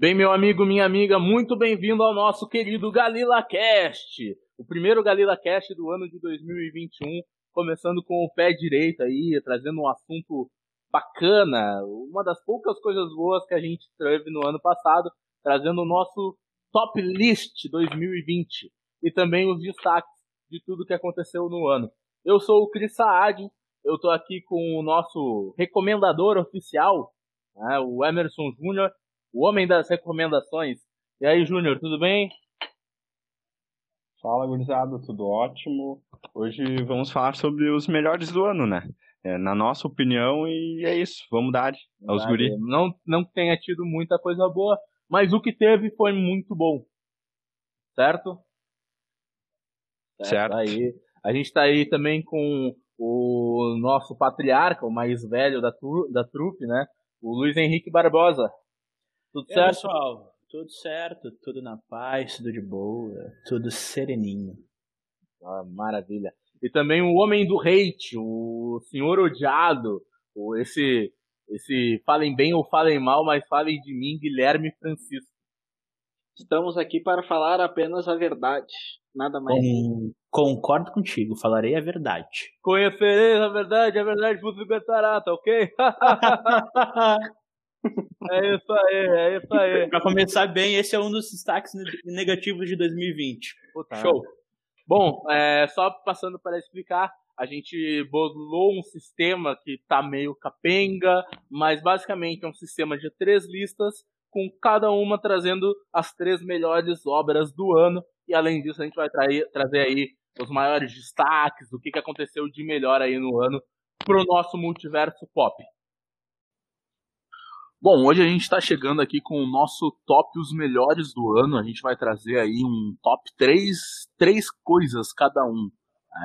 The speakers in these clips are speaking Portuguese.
Bem, meu amigo, minha amiga, muito bem-vindo ao nosso querido Galila Cast, o primeiro Galila Cast do ano de 2021, começando com o pé direito aí, trazendo um assunto bacana, uma das poucas coisas boas que a gente teve no ano passado, trazendo o nosso Top List 2020 e também os destaques de tudo que aconteceu no ano. Eu sou o Cris Saad, eu tô aqui com o nosso recomendador oficial, né, o Emerson Júnior, o homem das recomendações. E aí, Júnior, tudo bem? Fala, gurizada, tudo ótimo. Hoje vamos falar sobre os melhores do ano, né? É, na nossa opinião, e é isso, vamos dar aos guri. Não, não tenha tido muita coisa boa, mas o que teve foi muito bom. Certo? Certo. certo. Aí, a gente está aí também com o nosso patriarca, o mais velho da, da trupe, né? O Luiz Henrique Barbosa. Tudo e certo? pessoal, tudo certo, tudo na paz, tudo de boa, tudo sereninho. Ah, maravilha. E também o homem do hate, o senhor odiado, o esse esse falem bem ou falem mal, mas falem de mim, Guilherme Francisco. Estamos aqui para falar apenas a verdade, nada mais. Com, concordo contigo, falarei a verdade. Conhecerei a verdade, a verdade vos libertará, tá ok? É isso aí, é isso aí. pra começar bem, esse é um dos destaques negativos de 2020. Puta, Show. Bom, é, só passando para explicar, a gente bolou um sistema que tá meio capenga, mas basicamente é um sistema de três listas, com cada uma trazendo as três melhores obras do ano. E além disso, a gente vai trair, trazer aí os maiores destaques, o que, que aconteceu de melhor aí no ano pro nosso multiverso pop. Bom, hoje a gente está chegando aqui com o nosso top os melhores do ano. A gente vai trazer aí um top 3, três coisas cada um.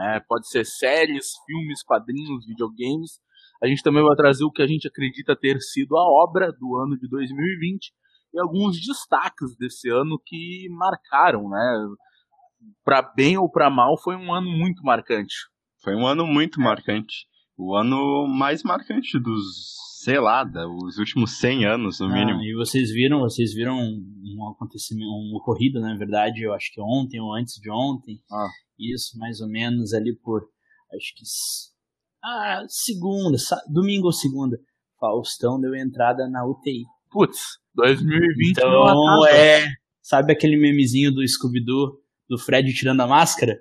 É, pode ser séries, filmes, quadrinhos, videogames. A gente também vai trazer o que a gente acredita ter sido a obra do ano de 2020 e alguns destaques desse ano que marcaram, né? Para bem ou para mal, foi um ano muito marcante. Foi um ano muito marcante. O ano mais marcante dos sei lá, os últimos 100 anos, no ah, mínimo. e vocês viram, vocês viram um acontecimento, um ocorrido, na verdade, eu acho que ontem ou antes de ontem. Ah. Isso, mais ou menos ali por, acho que ah, segunda, domingo ou segunda, Faustão deu entrada na UTI. Putz, 2020 Então é, sabe aquele memezinho do Scooby-Doo, do Fred tirando a máscara?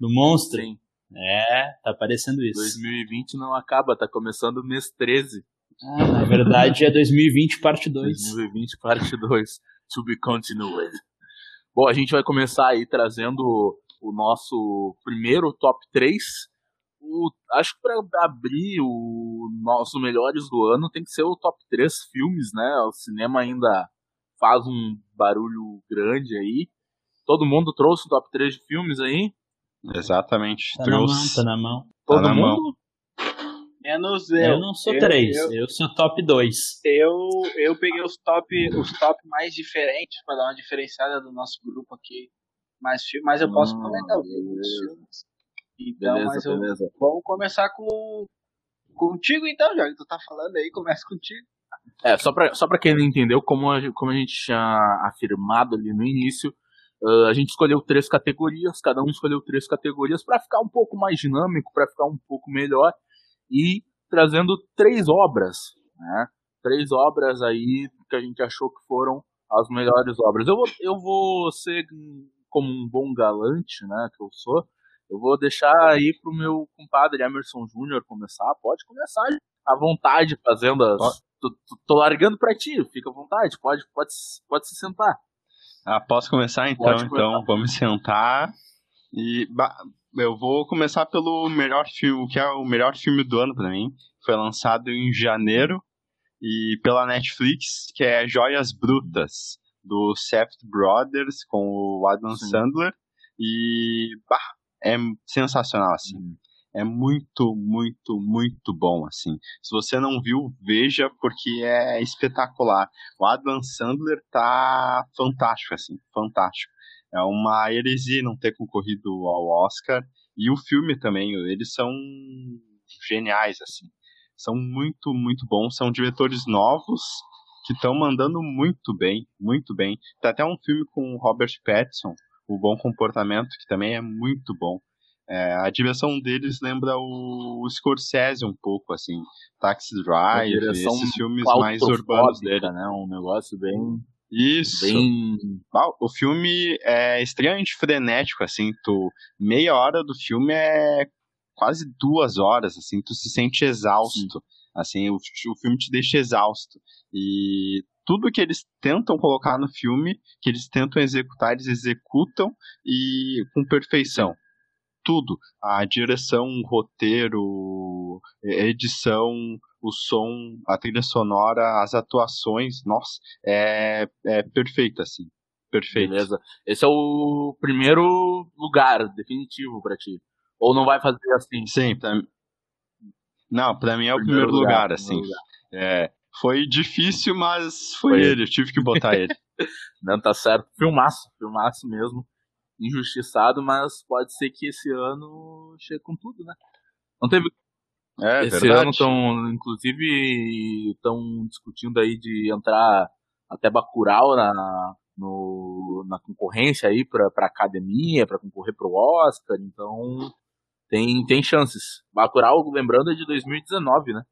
Do monstro? Sim. É, tá aparecendo isso. 2020 não acaba, tá começando o mês 13. Ah, na verdade é 2020 parte 2. 2020 parte 2. To be continued. Bom, a gente vai começar aí trazendo o nosso primeiro top 3. O, acho que para abrir o nosso melhores do ano tem que ser o top 3 filmes, né? O cinema ainda faz um barulho grande aí. Todo mundo trouxe o top 3 de filmes aí? Exatamente. Tá Trouxe. na mão, tá na mão. Tá Todo tá mundo? Menos eu. Eu não sou eu, três, eu, eu, sou top 2. Eu, eu peguei os top, os top mais diferentes para dar uma diferenciada do nosso grupo aqui. Mas, mas eu posso hum, comentar os filmes. Então, beleza, mas eu, beleza. vamos começar com contigo então, já que tu tá falando aí, começa contigo. É, só pra, só pra quem não entendeu, como a, como a gente tinha afirmado ali no início, Uh, a gente escolheu três categorias, cada um escolheu três categorias para ficar um pouco mais dinâmico, para ficar um pouco melhor e trazendo três obras, né? Três obras aí que a gente achou que foram as melhores obras. Eu vou, eu vou ser como um bom galante, né, que eu sou. Eu vou deixar aí pro meu compadre Emerson Júnior começar. Pode começar à vontade fazendo as. Tô, tô, largando para ti, fica à vontade. Pode, pode, pode se sentar. Ah, posso começar então? Pode então, vamos sentar. E eu vou começar pelo melhor filme, que é o melhor filme do ano para mim. Foi lançado em janeiro e pela Netflix, que é Joias Brutas, do Seth Brothers com o Adam Sim. Sandler. E bah, é sensacional, assim. Hum é muito, muito, muito bom, assim. Se você não viu, veja, porque é espetacular. O Adam Sandler tá fantástico, assim, fantástico. É uma heresia não ter concorrido ao Oscar. E o filme também, eles são geniais, assim. São muito, muito bons. São diretores novos que estão mandando muito bem, muito bem. Tem até um filme com o Robert Pattinson, O Bom Comportamento, que também é muito bom. É, a direção deles lembra o, o Scorsese um pouco, assim, Taxi Drive, esses filmes mais urbanos dele. né? Um negócio bem... Isso. Bem... O filme é extremamente frenético, assim, tu... Meia hora do filme é quase duas horas, assim, tu se sente exausto. Sim. Assim, o, o filme te deixa exausto. E tudo que eles tentam colocar no filme, que eles tentam executar, eles executam e com perfeição. Sim tudo. A direção, o roteiro, a edição, o som, a trilha sonora, as atuações, nossa, é, é perfeito, assim. Perfeito. Beleza. Esse é o primeiro lugar definitivo para ti. Ou não vai fazer assim? Sim, pra... não, pra mim é o primeiro, primeiro lugar, lugar, assim. Lugar. É, foi difícil, mas foi, foi ele, eu tive que botar ele. Não, tá certo. Filmaço, filmaço mesmo injustiçado, mas pode ser que esse ano chegue com tudo, né? Não teve. É, esse verdade. ano estão, inclusive, estão discutindo aí de entrar até Bacurau na, no, na concorrência aí para a academia, para concorrer para o Oscar, então tem, tem chances. Bacurau, lembrando, é de 2019, né?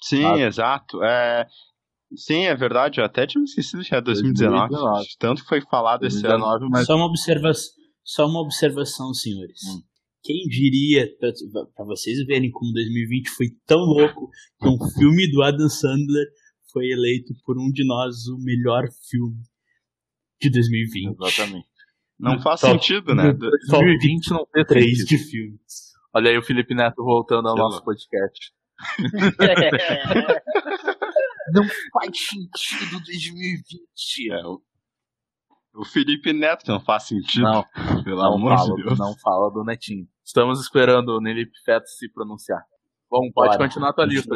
Sim, ah, exato. É, Sim, é verdade. Eu até tinha esquecido que era 2019. 2019. Tanto foi falado 2019, esse ano. Mas... Só uma observação. Só uma observação, senhores. Hum. Quem diria, para vocês verem como 2020 foi tão louco, que um filme do Adam Sandler foi eleito por um de nós o melhor filme de 2020. Exatamente. Não faz top, sentido, né? 2020 não tem três de filmes. Olha aí o Felipe Neto voltando ao nosso podcast. não faz sentido 2020. É, o, o Felipe Neto não faz sentido. Não, pelo não amor fala, de Deus. Não fala do Netinho. Estamos esperando o Felipe Feto se pronunciar. Bom, pode Bora, continuar a tua lista,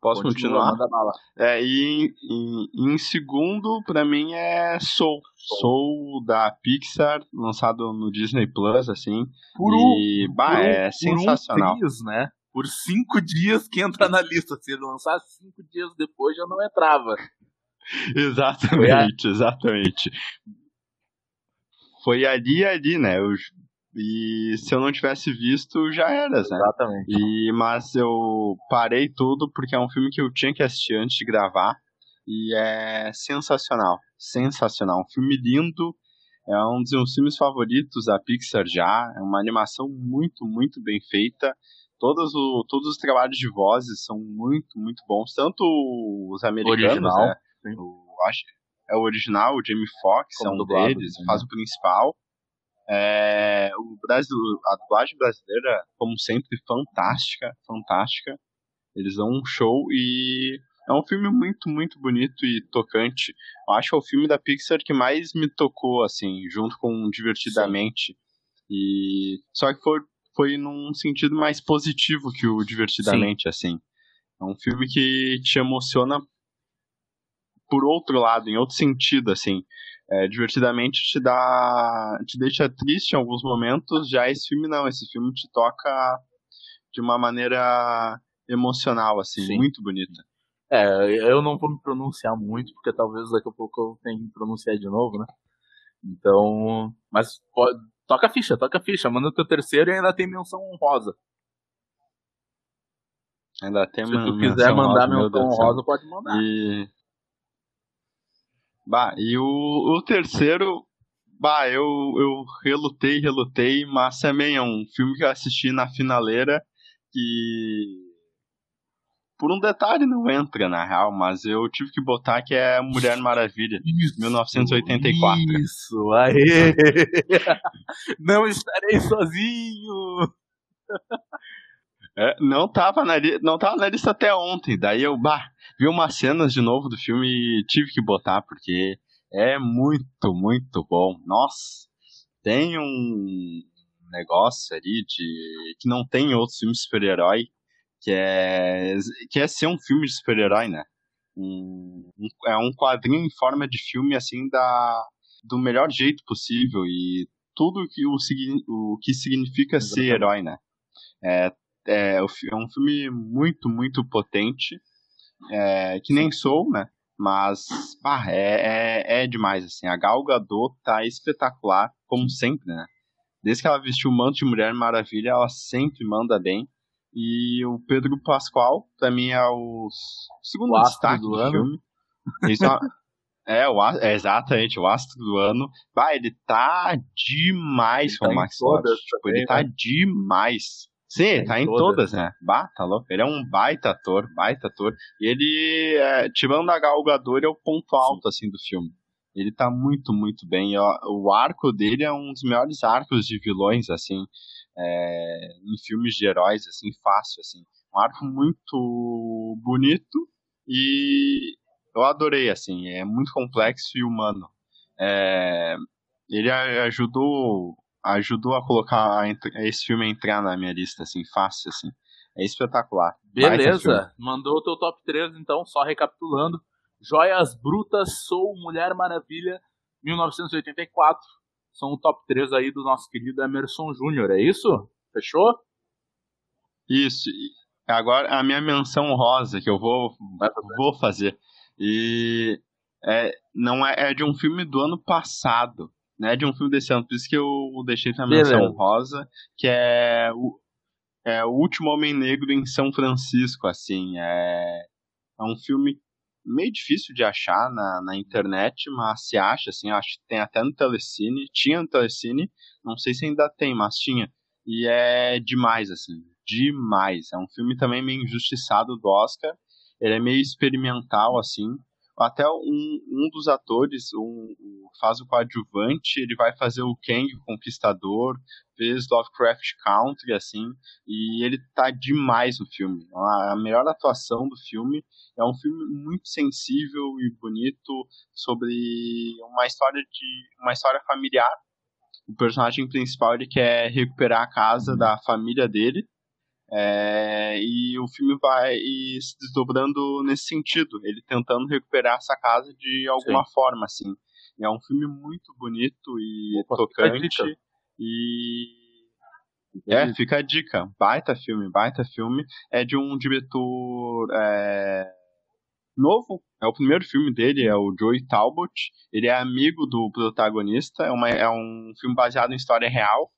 Posso Continua, continuar? bala. É, e em, em segundo, pra mim, é Soul. Soul. Da Pixar, lançado no Disney Plus, assim. Por e, um, bah, é um, sensacional. Por um triz, né? Por cinco dias que entra na lista. Se ele lançar cinco dias depois, já não entrava. Exatamente, exatamente. Foi ali ali, né? Eu, e se eu não tivesse visto, já era, né? Exatamente. E, mas eu parei tudo porque é um filme que eu tinha que assistir antes de gravar. E é sensacional. Sensacional. Um filme lindo. É um dos meus filmes favoritos da Pixar já. É uma animação muito, muito bem feita. Todos, o, todos os trabalhos de vozes são muito, muito bons. Tanto os americanos, Original. né? O, acho, é o original, o Jamie Foxx é um dublado, deles, né? faz o principal. É, o Brasil, a dublagem brasileira, como sempre, fantástica, fantástica. Eles dão um show e é um filme muito, muito bonito e tocante. Eu acho que é o filme da Pixar que mais me tocou, assim, junto com Divertidamente. Sim. E só que foi, foi num sentido mais positivo que o Divertidamente, Sim. assim. É um filme que te emociona por outro lado, em outro sentido, assim. É, divertidamente te dá. te deixa triste em alguns momentos, já esse filme não, esse filme te toca de uma maneira emocional, assim, Sim. muito bonita. É, eu não vou me pronunciar muito, porque talvez daqui a pouco eu tenha que pronunciar de novo, né? Então. Mas pode, toca a ficha, toca a ficha, manda o teu terceiro e ainda tem menção honrosa. Ainda tem Se tu quiser mandar menção honrosa, pode mandar. E Bah, e o, o terceiro, bah, eu, eu relutei, relutei, mas também é um filme que eu assisti na finaleira que por um detalhe não entra na real, mas eu tive que botar que é Mulher Maravilha, isso, 1984. Isso, aê! não estarei sozinho! É, não, tava na, não tava na lista até ontem, daí eu, bah, vi umas cenas de novo do filme e tive que botar, porque é muito, muito bom. Nossa, tem um negócio ali de que não tem em outros filmes de super-herói, que é, que é ser um filme de super-herói, né? Um, é um quadrinho em forma de filme, assim, da, do melhor jeito possível e tudo que o, o que significa Exatamente. ser herói, né? É, é, é um filme muito, muito potente é, que nem sou, né? Mas, pá, é, é, é demais, assim. A Gal Gadot tá espetacular, como sempre, né? Desde que ela vestiu o manto de Mulher Maravilha, ela sempre manda bem. E o Pedro Pascoal, pra mim, é o segundo o destaque do, do filme. Isso é, o, é exatamente, o astro do ano. Bah, ele tá demais com o tá Max Tipo, ele tá né? demais. Sim, tá, tá em todas, todas né? Bah, tá louco. Ele é um baita ator, baita ator. E ele, é, tirando a galgadora, é o ponto alto, assim, do filme. Ele tá muito, muito bem. O arco dele é um dos melhores arcos de vilões, assim, é, em filmes de heróis, assim, fácil, assim. Um arco muito bonito e eu adorei, assim. É muito complexo e humano. É, ele ajudou ajudou a colocar esse filme a entrar na minha lista, assim, fácil, assim. É espetacular. Beleza, mandou o teu top 3, então, só recapitulando. Joias Brutas, Sou Mulher Maravilha, 1984. São o top 3 aí do nosso querido Emerson Júnior, é isso? Fechou? Isso. Agora a minha menção rosa que eu vou, vou fazer. E é, não é, é de um filme do ano passado, né? De um filme desse ano. Por isso que eu deixei a menção rosa, que é o, é o Último Homem Negro em São Francisco, assim. É, é um filme meio difícil de achar na, na internet, mas se acha, assim, acho que tem até no Telecine, tinha no Telecine, não sei se ainda tem, mas tinha. E é demais, assim, demais. É um filme também meio injustiçado do Oscar, ele é meio experimental, assim, até um, um dos atores um, um, faz o coadjuvante, ele vai fazer o Kang, o Conquistador, fez Lovecraft Country, assim, e ele tá demais no filme. A melhor atuação do filme é um filme muito sensível e bonito sobre uma história de uma história familiar. O personagem principal ele quer recuperar a casa da família dele é, e o filme vai se desdobrando nesse sentido, ele tentando recuperar essa casa de alguma Sim. forma, assim. E é um filme muito bonito e Opa, tocante. E é, fica a dica. Baita filme, baita filme. É de um diretor é, novo. É o primeiro filme dele, é o Joey Talbot. Ele é amigo do protagonista. É, uma, é um filme baseado em história real.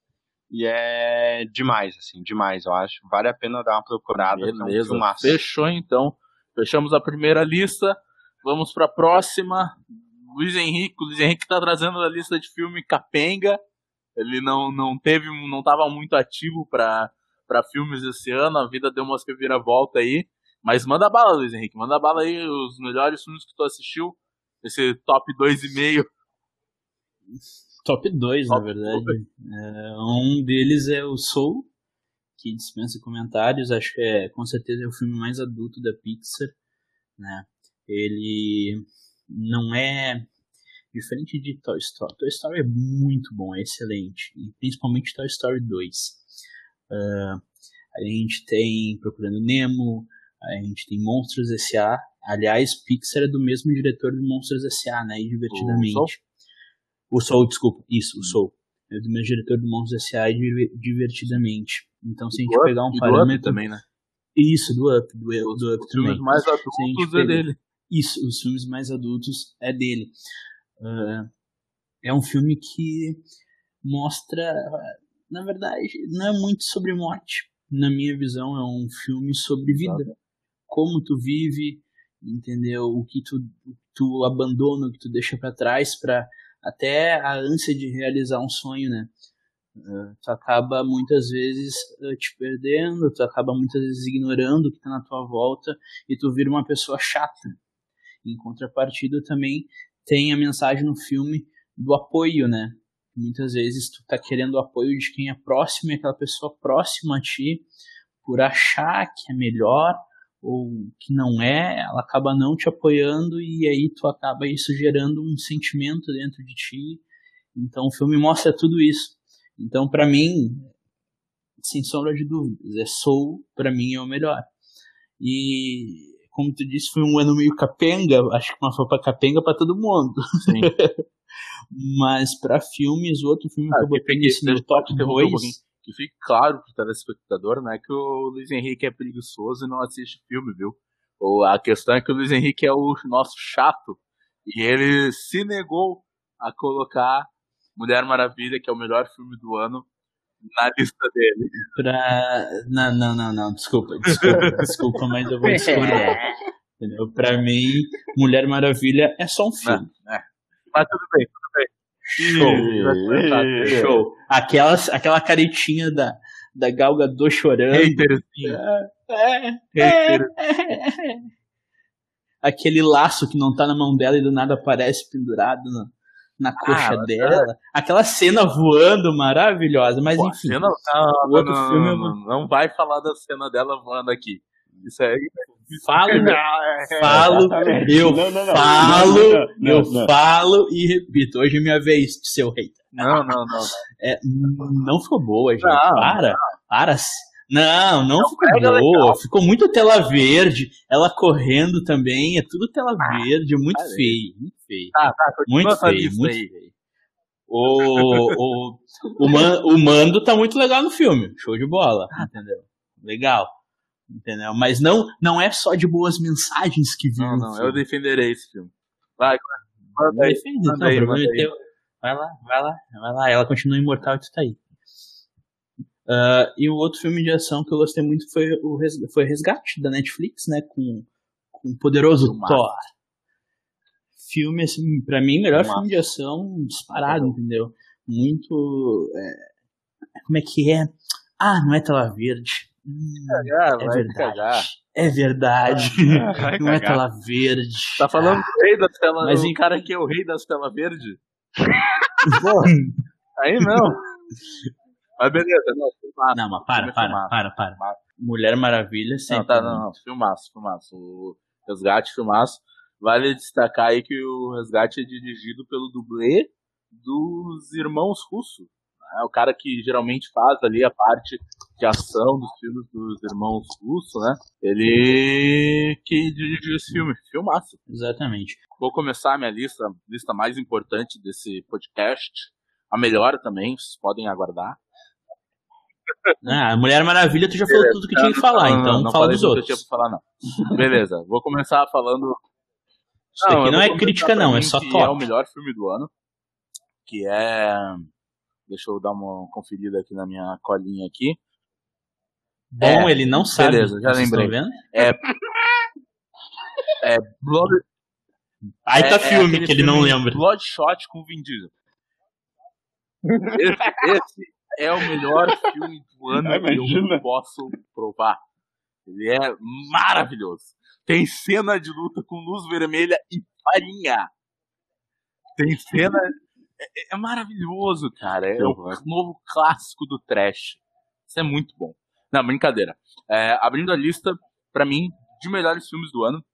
E é demais, assim, demais, eu acho. Vale a pena dar uma procurada. Beleza, um fechou então. Fechamos a primeira lista. Vamos para a próxima. Luiz Henrique. O Luiz Henrique está trazendo a lista de filme Capenga. Ele não, não teve, não estava muito ativo para filmes esse ano. A vida deu umas volta aí. Mas manda bala, Luiz Henrique. Manda bala aí os melhores filmes que tu assistiu. Esse top 2,5 top 2, na verdade. É, um deles é o Soul, que dispensa comentários. Acho que é, com certeza, é o filme mais adulto da Pixar. Né? Ele não é diferente de Toy Story. Toy Story é muito bom, é excelente. E principalmente Toy Story 2. Uh, ah, a gente tem Procurando Nemo, a gente tem Monstros S.A. Aliás, Pixar é do mesmo diretor de Monstros S.A., né? E divertidamente. O Soul, desculpa. Isso, o hum. Soul. É do meu diretor do Monstros S.A. divertidamente. Então, se a gente pegar um parâmetro. também, né? Isso, do Up. Do, os, do Up os também. filmes mais adultos é dele. Isso, os filmes mais adultos é dele. Uh, é um filme que mostra. Na verdade, não é muito sobre morte. Na minha visão, é um filme sobre vida. Como tu vive, entendeu? O que tu, tu abandona, o que tu deixa para trás para até a ânsia de realizar um sonho, né? Uh, tu acaba muitas vezes uh, te perdendo, tu acaba muitas vezes ignorando o que está na tua volta e tu vira uma pessoa chata. Em contrapartida, também tem a mensagem no filme do apoio, né? Muitas vezes tu tá querendo o apoio de quem é próximo e aquela pessoa próxima a ti, por achar que é melhor ou que não é, ela acaba não te apoiando e aí tu acaba isso gerando um sentimento dentro de ti. Então o filme mostra tudo isso. Então para mim, sem sombra de dúvidas, é Soul para mim é o melhor. E como tu disse, foi um ano meio capenga, acho que uma foi para capenga para todo mundo. Mas para filmes, outro filme ah, que eu botei nesse meu top 2 que fique claro pro telespectador, né, que o Luiz Henrique é preguiçoso e não assiste filme, viu? A questão é que o Luiz Henrique é o nosso chato e ele se negou a colocar Mulher Maravilha, que é o melhor filme do ano, na lista dele. Pra. Não, não, não, não, desculpa, desculpa, desculpa, mas eu vou discordar. Entendeu? Pra mim, Mulher Maravilha é só um filme. É, é. Mas tudo bem, tudo bem. Show, show. Aquela, aquela caretinha da, da Galga do chorando. Haterzinho. É, é, é, Aquele laço que não tá na mão dela e do nada aparece pendurado na, na coxa ah, dela. É. Aquela cena voando maravilhosa, mas Pô, enfim. Cena, não, o outro não, filme não, não, vai falar da cena dela voando aqui. Isso aí. Falo, falo, eu falo, eu falo e repito. Hoje é minha vez, seu hater. Não, não, não. É, não ficou boa, gente. para, para. Não, não, não ficou boa. Legal. Ficou muito tela verde. Ela correndo também. É tudo tela ah, verde. Muito ah, feio. Muito feio. Ah, tá, muito feio, muito aí. feio. O, o, o, man, o mando tá muito legal no filme. Show de bola. Ah. Entendeu? Legal. Entendeu? Mas não, não é só de boas mensagens que viu. Não, não, eu defenderei esse filme. Vai, aí. Manda aí, manda aí. Vai lá, vai lá, vai lá. Ela continua imortal e tu tá aí. Uh, e o outro filme de ação que eu gostei muito foi o Resgate, foi Resgate da Netflix, né? Com, com o poderoso Thor. Filme, assim, pra mim, melhor filme de ação disparado, entendeu? Muito. É, como é que é? Ah, não é tela verde. Hum, cagar, é verdade. É verdade. Ah, não é tela verde. Tá falando do rei das telas. Mas em cara que é o rei das telas verde? Aí não. Mas beleza, não, filmaço. Não, mas para, para, para, para, para. Mulher Maravilha sempre. Não, tá, não, não, filmaço, filmaço. O Resgate, filmaço. Vale destacar aí que o Resgate é dirigido pelo dublê dos irmãos russos. Né? O cara que geralmente faz ali a parte de ação dos filmes dos irmãos russos, né? Ele que dirigiu esse filme. Filmaço. Exatamente. Vou começar a minha lista, lista mais importante desse podcast. A melhor também, vocês podem aguardar. Ah, Mulher Maravilha, tu já falou tudo que tinha que falar, não, então não, fala dos outros. Eu tinha falar, não. Beleza, vou começar falando. Isso não, aqui não é crítica, não, é só top. é o melhor filme do ano. Que é. Deixa eu dar uma conferida aqui na minha colinha aqui. Bom, é, ele não sabe. Beleza, já lembrei. Vendo? É. É. Blood. Aí tá é, filme é que ele não lembra. Bloodshot com Vin Diesel. Esse, esse é o melhor filme do ano que eu posso provar. Ele é maravilhoso. Tem cena de luta com luz vermelha e farinha. Tem cena. É, é maravilhoso, cara. É o novo clássico do trash. Isso é muito bom. Não, brincadeira. É, abrindo a lista, para mim, de melhores filmes do ano,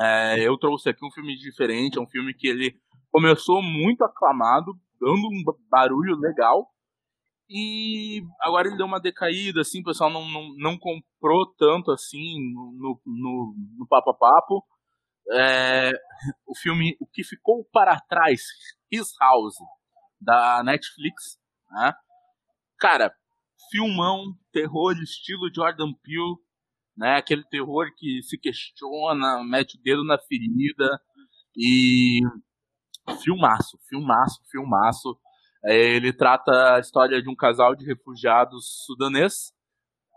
é, eu trouxe aqui um filme diferente. É um filme que ele começou muito aclamado, dando um barulho legal, e agora ele deu uma decaída, assim, o pessoal não, não, não comprou tanto assim no, no, no Papo a Papo. É, o filme O que Ficou para Trás, His House, da Netflix. Né? Cara, filmão, terror estilo Jordan Peele, né? aquele terror que se questiona, mete o dedo na ferida. E filmaço, filmaço, filmaço. É, ele trata a história de um casal de refugiados sudanês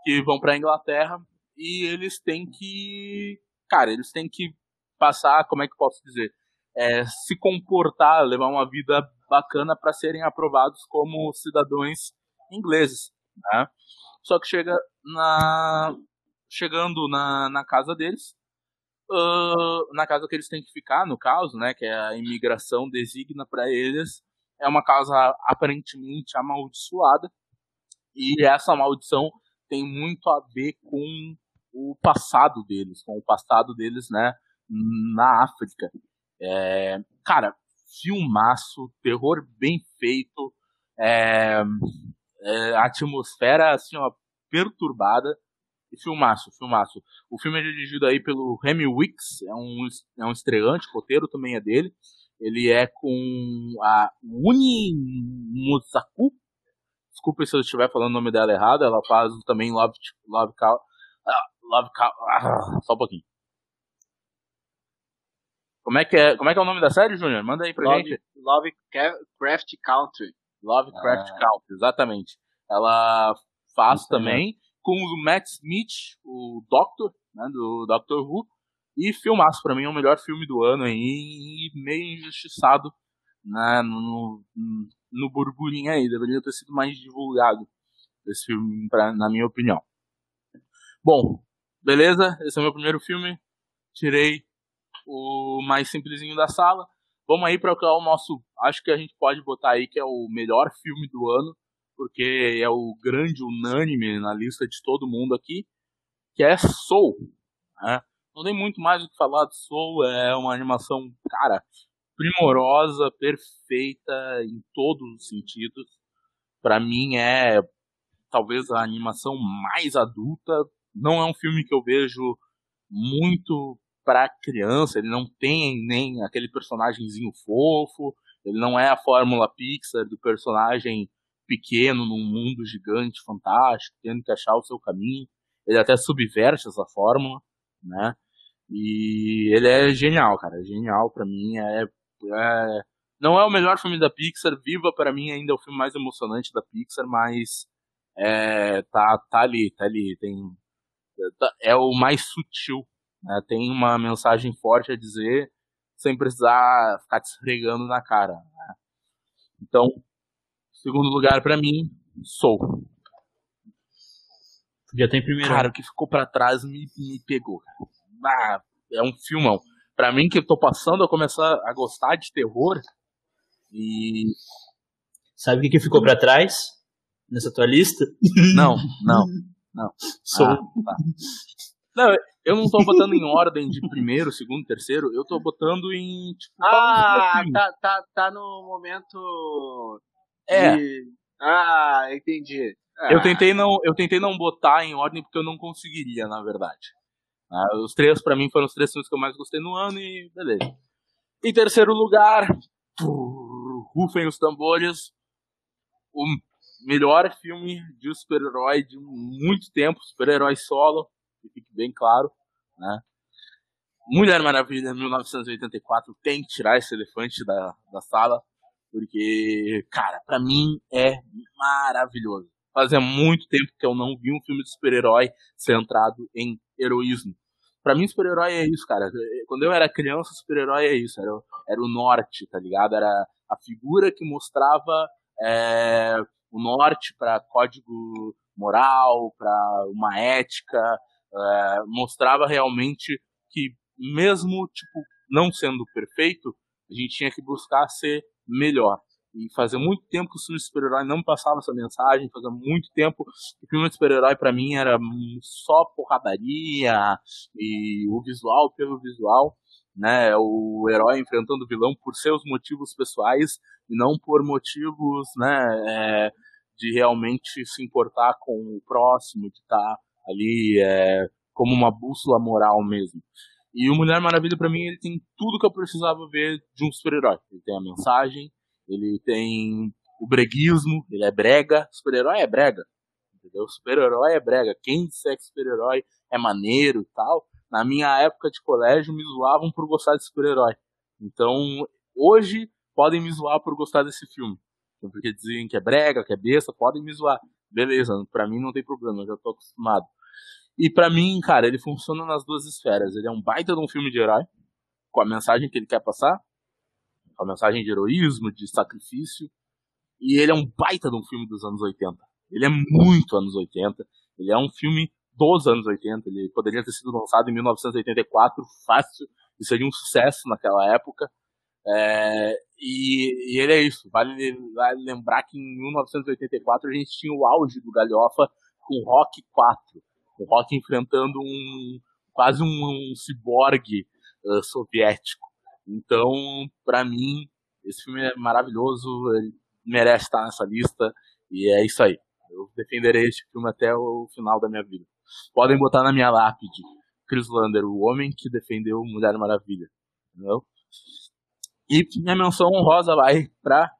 que vão para a Inglaterra e eles têm que, cara, eles têm que passar, como é que posso dizer, é, se comportar, levar uma vida bacana para serem aprovados como cidadãos ingleses, né? Só que chega na chegando na, na casa deles, uh, na casa que eles têm que ficar, no caso, né, que é a imigração designa para eles, é uma casa aparentemente amaldiçoada e essa maldição tem muito a ver com o passado deles, com o passado deles, né, na África. É, cara, filmaço, terror bem feito, é, é, atmosfera assim, ó, perturbada. Filmaço, filmaço. O filme é dirigido aí pelo Remy Wicks, é um, é um estreante, roteiro também é dele. Ele é com a Uni Musaku. Desculpa se eu estiver falando o nome dela errado. Ela faz também Love, Love. Ah, Love Cow. Ah, só um pouquinho. Como é que é, como é, que é o nome da série, Júnior? Manda aí pra Love, gente. Lovecraft Country. Lovecraft ah. Country, exatamente. Ela faz Isso também é. com o Matt Smith, o Doctor, né, do Doctor Who, e filmaço, pra mim é o melhor filme do ano aí, e meio injustiçado né, no, no, no burburinho aí, deveria ter sido mais divulgado esse filme, pra, na minha opinião. Bom, beleza, esse é o meu primeiro filme, tirei o mais simplesinho da sala, vamos aí para o nosso, acho que a gente pode botar aí que é o melhor filme do ano, porque é o grande unânime na lista de todo mundo aqui, que é Soul. Né? Não tem muito mais o que falar de Soul, é uma animação, cara, primorosa, perfeita em todos os sentidos. Para mim é talvez a animação mais adulta. Não é um filme que eu vejo muito para criança, ele não tem nem aquele personagemzinho fofo, ele não é a fórmula Pixar do personagem pequeno num mundo gigante, fantástico, tendo que achar o seu caminho. Ele até subverte essa fórmula, né? E ele é genial, cara. Genial para mim. É, é, não é o melhor filme da Pixar. Viva para mim ainda é o filme mais emocionante da Pixar, mas é, tá, tá ali, tá ali. Tem, tá, é o mais sutil. Né? Tem uma mensagem forte a dizer sem precisar ficar te esfregando na cara. Né? Então, segundo lugar para mim, Soul. Já tem primeiro. Cara, o que ficou para trás me, me pegou. Ah, é um filmão. Pra mim, que eu tô passando a começar a gostar de terror. E. Sabe o que, que ficou para trás? Nessa tua lista? Não, não, não. Sou. Ah, tá. Não, eu não tô botando em ordem de primeiro, segundo, terceiro, eu tô botando em. Tipo, ah, tá, tá, tá no momento. É. De... Ah, entendi. Ah. Eu, tentei não, eu tentei não botar em ordem porque eu não conseguiria, na verdade. Ah, os três, para mim, foram os três filmes que eu mais gostei no ano e beleza. Em terceiro lugar, rufem os tambores, o melhor filme de super-herói de muito tempo, super-herói solo, que fique bem claro, né? Mulher Maravilha 1984 tem que tirar esse elefante da, da sala, porque, cara, para mim é maravilhoso. Fazia muito tempo que eu não vi um filme de super-herói centrado em heroísmo. Pra mim, super-herói é isso, cara. Quando eu era criança, super-herói é isso. Era, era o norte, tá ligado? Era a figura que mostrava é, o norte para código moral, para uma ética. É, mostrava realmente que, mesmo tipo não sendo perfeito, a gente tinha que buscar ser melhor. E fazia muito tempo que o filme de super-herói não passava essa mensagem, fazia muito tempo que o filme de super-herói para mim era só porradaria e o visual pelo visual, né? O herói enfrentando o vilão por seus motivos pessoais e não por motivos, né? É, de realmente se importar com o próximo, que tá ali é, como uma bússola moral mesmo. E o Mulher Maravilha, para mim, ele tem tudo que eu precisava ver de um super-herói. Ele tem a mensagem, ele tem o breguismo, ele é brega, super-herói é brega, entendeu? Super-herói é brega. Quem disser que super-herói é maneiro e tal, na minha época de colégio me zoavam por gostar de super-herói. Então, hoje podem me zoar por gostar desse filme. Porque dizem que é brega, que é besta, podem me zoar. Beleza, pra mim não tem problema, eu já tô acostumado. E para mim, cara, ele funciona nas duas esferas. Ele é um baita de um filme de herói, com a mensagem que ele quer passar, a mensagem de heroísmo, de sacrifício. E ele é um baita de um filme dos anos 80. Ele é muito anos 80. Ele é um filme dos anos 80. Ele poderia ter sido lançado em 1984, fácil, e seria um sucesso naquela época. É, e, e, ele é isso. Vale, vale, lembrar que em 1984 a gente tinha o auge do Galhofa com Rock 4. O Rock enfrentando um quase um, um ciborgue uh, soviético. Então, para mim, esse filme é maravilhoso, ele merece estar nessa lista, e é isso aí. Eu defenderei este filme até o final da minha vida. Podem botar na minha lápide Chris Lander, o homem que defendeu Mulher Maravilha. Entendeu? E minha menção honrosa vai para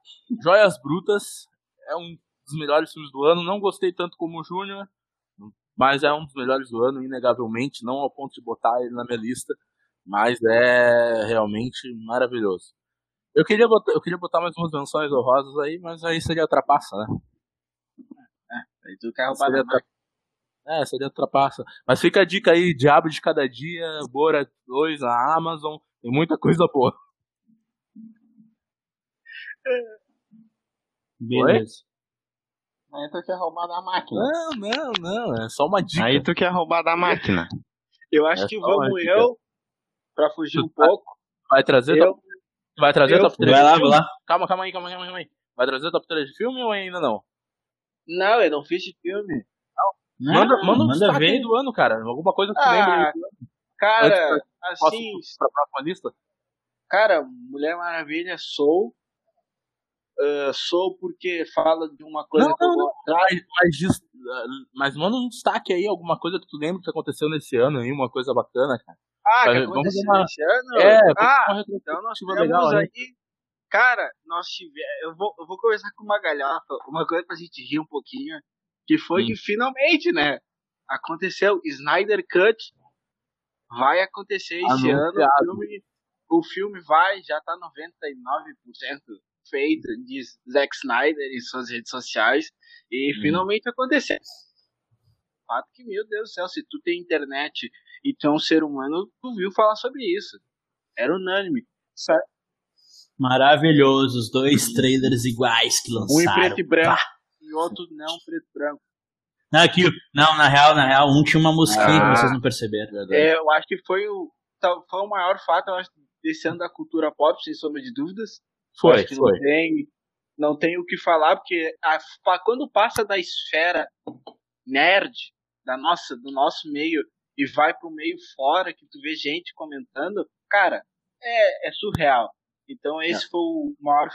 Joias Brutas. É um dos melhores filmes do ano. Não gostei tanto como o Júnior, mas é um dos melhores do ano, inegavelmente. Não ao ponto de botar ele na minha lista, Mas é realmente maravilhoso. Eu queria botar, eu queria botar mais umas menções honrosas aí, mas aí seria trapaça, né? É, aí tu quer roubar seria tra... É, seria trapaça. Mas fica a dica aí, Diabo de Cada Dia, Bora 2, a Amazon, tem muita coisa boa. Beleza. Aí tu quer roubar da máquina. Não, não, não, é só uma dica. Aí tu quer roubar da máquina. Eu acho é que vamos eu, pra fugir um pouco. Vai trazer eu, top, vai trazer eu, top 3 vai lá, vai lá. Calma, calma aí, calma aí, calma aí. Vai trazer top 3 de filme ou ainda não? Não, eu não fiz de filme. Não, manda, manda um manda ver. do ano, cara. Alguma coisa que tu ah, Cara, assim. Pra próxima lista? Cara, Mulher Maravilha, sou. Uh, sou porque fala de uma coisa não, que eu gosto. Mas, mas, mas manda um destaque aí, alguma coisa que tu lembra que aconteceu nesse ano aí, uma coisa bacana, cara. Ah, que aconteceu uma... nesse ano? É, ah, então nós tivemos legal, aí. Cara, nós tivemos. Eu vou, eu vou conversar com uma galhofa, uma coisa pra gente rir um pouquinho. Que foi hum. que finalmente, né? Aconteceu. Snyder Cut vai acontecer esse ano. O filme, o filme vai, já tá 99% feito, diz Zack Snyder em suas redes sociais. E hum. finalmente aconteceu. Fato que, meu Deus do céu, se tu tem internet e tu é um ser humano, tu viu falar sobre isso. Era unânime. Maravilhoso, os dois trailers iguais que lançaram. Um em preto e branco. Pá e outro não preto e branco. Não, aqui, não, na real, na real, um tinha uma mosquinha ah, que vocês não perceberam. É, eu acho que foi o, foi o maior fato, eu acho, desse ano da cultura pop, sem sombra de dúvidas. Foi, foi. Não tem, não tem o que falar, porque a, quando passa da esfera nerd, da nossa, do nosso meio, e vai pro meio fora, que tu vê gente comentando, cara, é, é surreal. Então esse é. foi o maior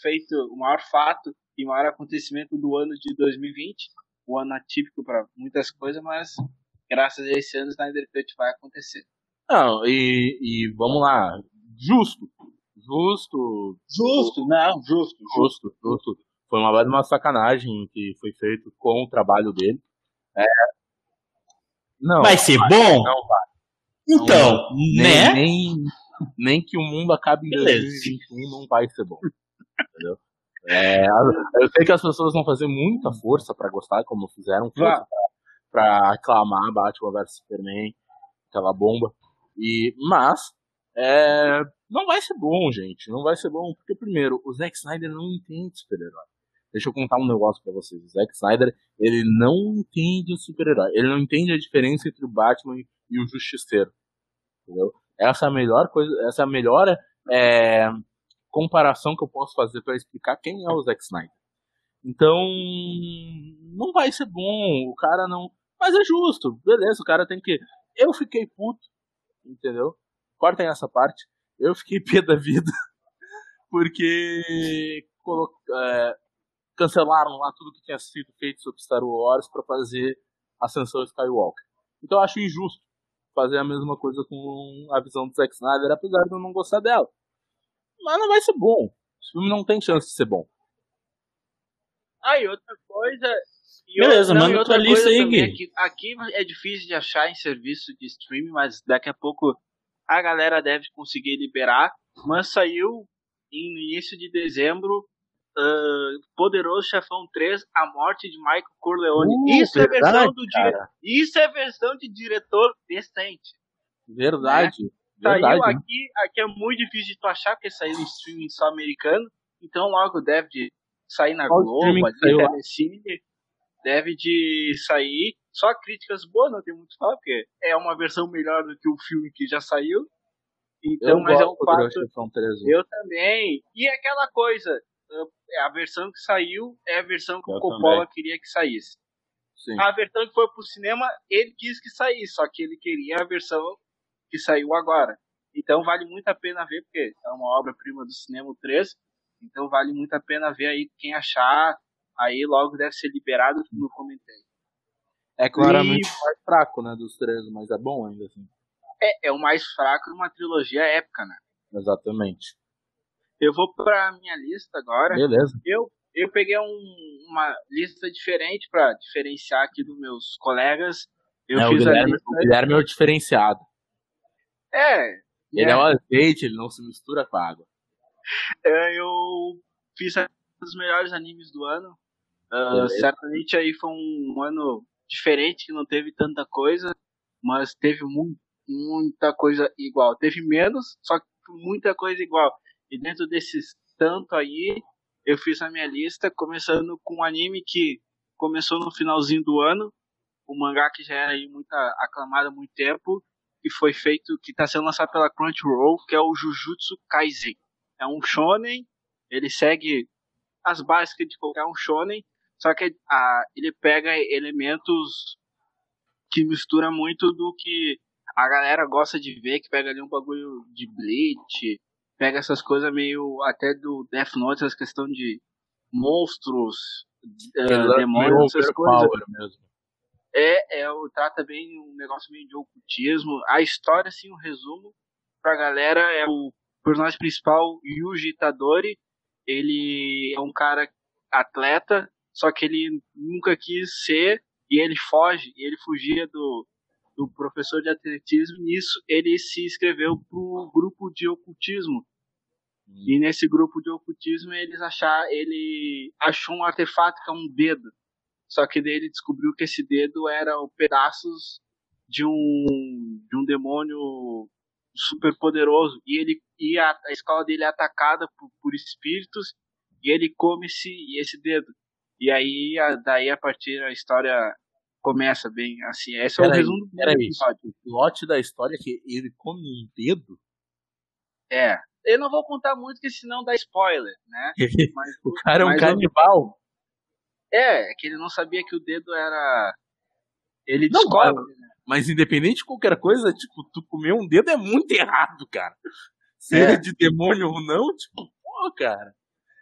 feito, o maior fato e maior acontecimento do ano de 2020. Um ano atípico para muitas coisas, mas graças a esse ano o Snyder Cut vai acontecer. Não, e, e vamos lá, justo. Justo. Justo, não, justo. Justo, justo. Foi uma, uma sacanagem que foi feito com o trabalho dele. É, não, vai ser vai, bom? Não vai. Então, não, né? Nem, nem, nem, que o mundo acabe em 2021 não vai ser bom. Entendeu? É, eu sei que as pessoas vão fazer muita força para gostar, como fizeram força para aclamar Batman vs Superman, aquela bomba. E, mas, é, não vai ser bom, gente. Não vai ser bom, porque, primeiro, o Zack Snyder não entende super-herói. Deixa eu contar um negócio para vocês. O Zack Snyder, ele não entende o super-herói. Ele não entende a diferença entre o Batman e o Justiceiro. Entendeu? Essa é a melhor coisa, essa é a melhor é, comparação que eu posso fazer para explicar quem é o Zack Snyder. Então, não vai ser bom, o cara não. Mas é justo, beleza, o cara tem que. Eu fiquei puto, entendeu? Cortem essa parte. Eu fiquei pé da vida, porque é, cancelaram lá tudo que tinha sido feito sobre Star Wars para fazer Ascensão Skywalker. Então eu acho injusto fazer a mesma coisa com a visão do Zack Snyder, apesar de eu não gostar dela mas não vai ser bom. O filme não tem chance de ser bom. Ah, e outra coisa. E Beleza, não, manda outra lista aí, Gui. Aqui, aqui é difícil de achar em serviço de streaming, mas daqui a pouco a galera deve conseguir liberar. Mas saiu no início de dezembro uh, Poderoso Chefão 3, A Morte de Michael Corleone. Uh, isso, verdade, é versão do dire... isso é versão de diretor decente. Verdade. Né? Saiu aqui, aqui é muito difícil de tu achar, porque saiu em streaming só americano. Então logo deve de sair na Qual Globo, ali, Telecine, deve de sair. Só críticas boas, não tem muito falar, porque é uma versão melhor do que o filme que já saiu. Então, eu mas é um fato. Eu também. E aquela coisa, a versão que saiu é a versão que eu o Coppola também. queria que saísse. Sim. A versão que foi pro cinema, ele quis que saísse, só que ele queria a versão que saiu agora. Então vale muito a pena ver, porque é uma obra-prima do cinema 3. Então vale muito a pena ver aí quem achar. Aí logo deve ser liberado, eu comentei. É claramente e... o mais fraco, né, dos três, mas é bom ainda assim. É, é o mais fraco de uma trilogia épica, né? Exatamente. Eu vou pra minha lista agora. Beleza. Eu, eu peguei um, uma lista diferente para diferenciar aqui dos meus colegas. Eu é, fiz o Guilherme, a lista... o Guilherme é o diferenciado. É, Ele é. é um azeite, ele não se mistura com a água. É, eu fiz os melhores animes do ano. Uh, certamente aí foi um ano diferente, que não teve tanta coisa, mas teve mu muita coisa igual. Teve menos, só que muita coisa igual. E dentro desses tanto aí, eu fiz a minha lista, começando com um anime que começou no finalzinho do ano, o um mangá que já era aí muito aclamado há muito tempo, que foi feito, que está sendo lançado pela Crunchyroll, que é o Jujutsu Kaisen. É um shonen, ele segue as básicas de qualquer um shonen, só que a, ele pega elementos que mistura muito do que a galera gosta de ver, que pega ali um bagulho de Bleach, pega essas coisas meio até do Death Note, essa questão de monstros, uh, demônios, essas coisas. Mesmo. É, é, trata bem um negócio meio de ocultismo. A história, assim, um resumo pra galera é o personagem principal, Yuji Tadori. Ele é um cara atleta, só que ele nunca quis ser e ele foge, e ele fugia do, do professor de atletismo. Nisso, ele se inscreveu pro grupo de ocultismo. Hum. E nesse grupo de ocultismo, eles achar, ele achou um artefato que é um dedo. Só que daí ele descobriu que esse dedo era o pedaços de um de um demônio super poderoso e ele e a, a escola dele é atacada por, por espíritos e ele come esse esse dedo e aí, a, daí a partir a história começa bem assim. Esse é o resumo do episódio. O plot da história é que ele come um dedo? É. Eu não vou contar muito, porque senão dá spoiler, né? Mas, o cara é um canibal. É, é que ele não sabia que o dedo era. Ele não, descobre. Né? Mas independente de qualquer coisa, tipo, tu comer um dedo é muito errado, cara. Seja é. de demônio ou não, tipo, pô, cara.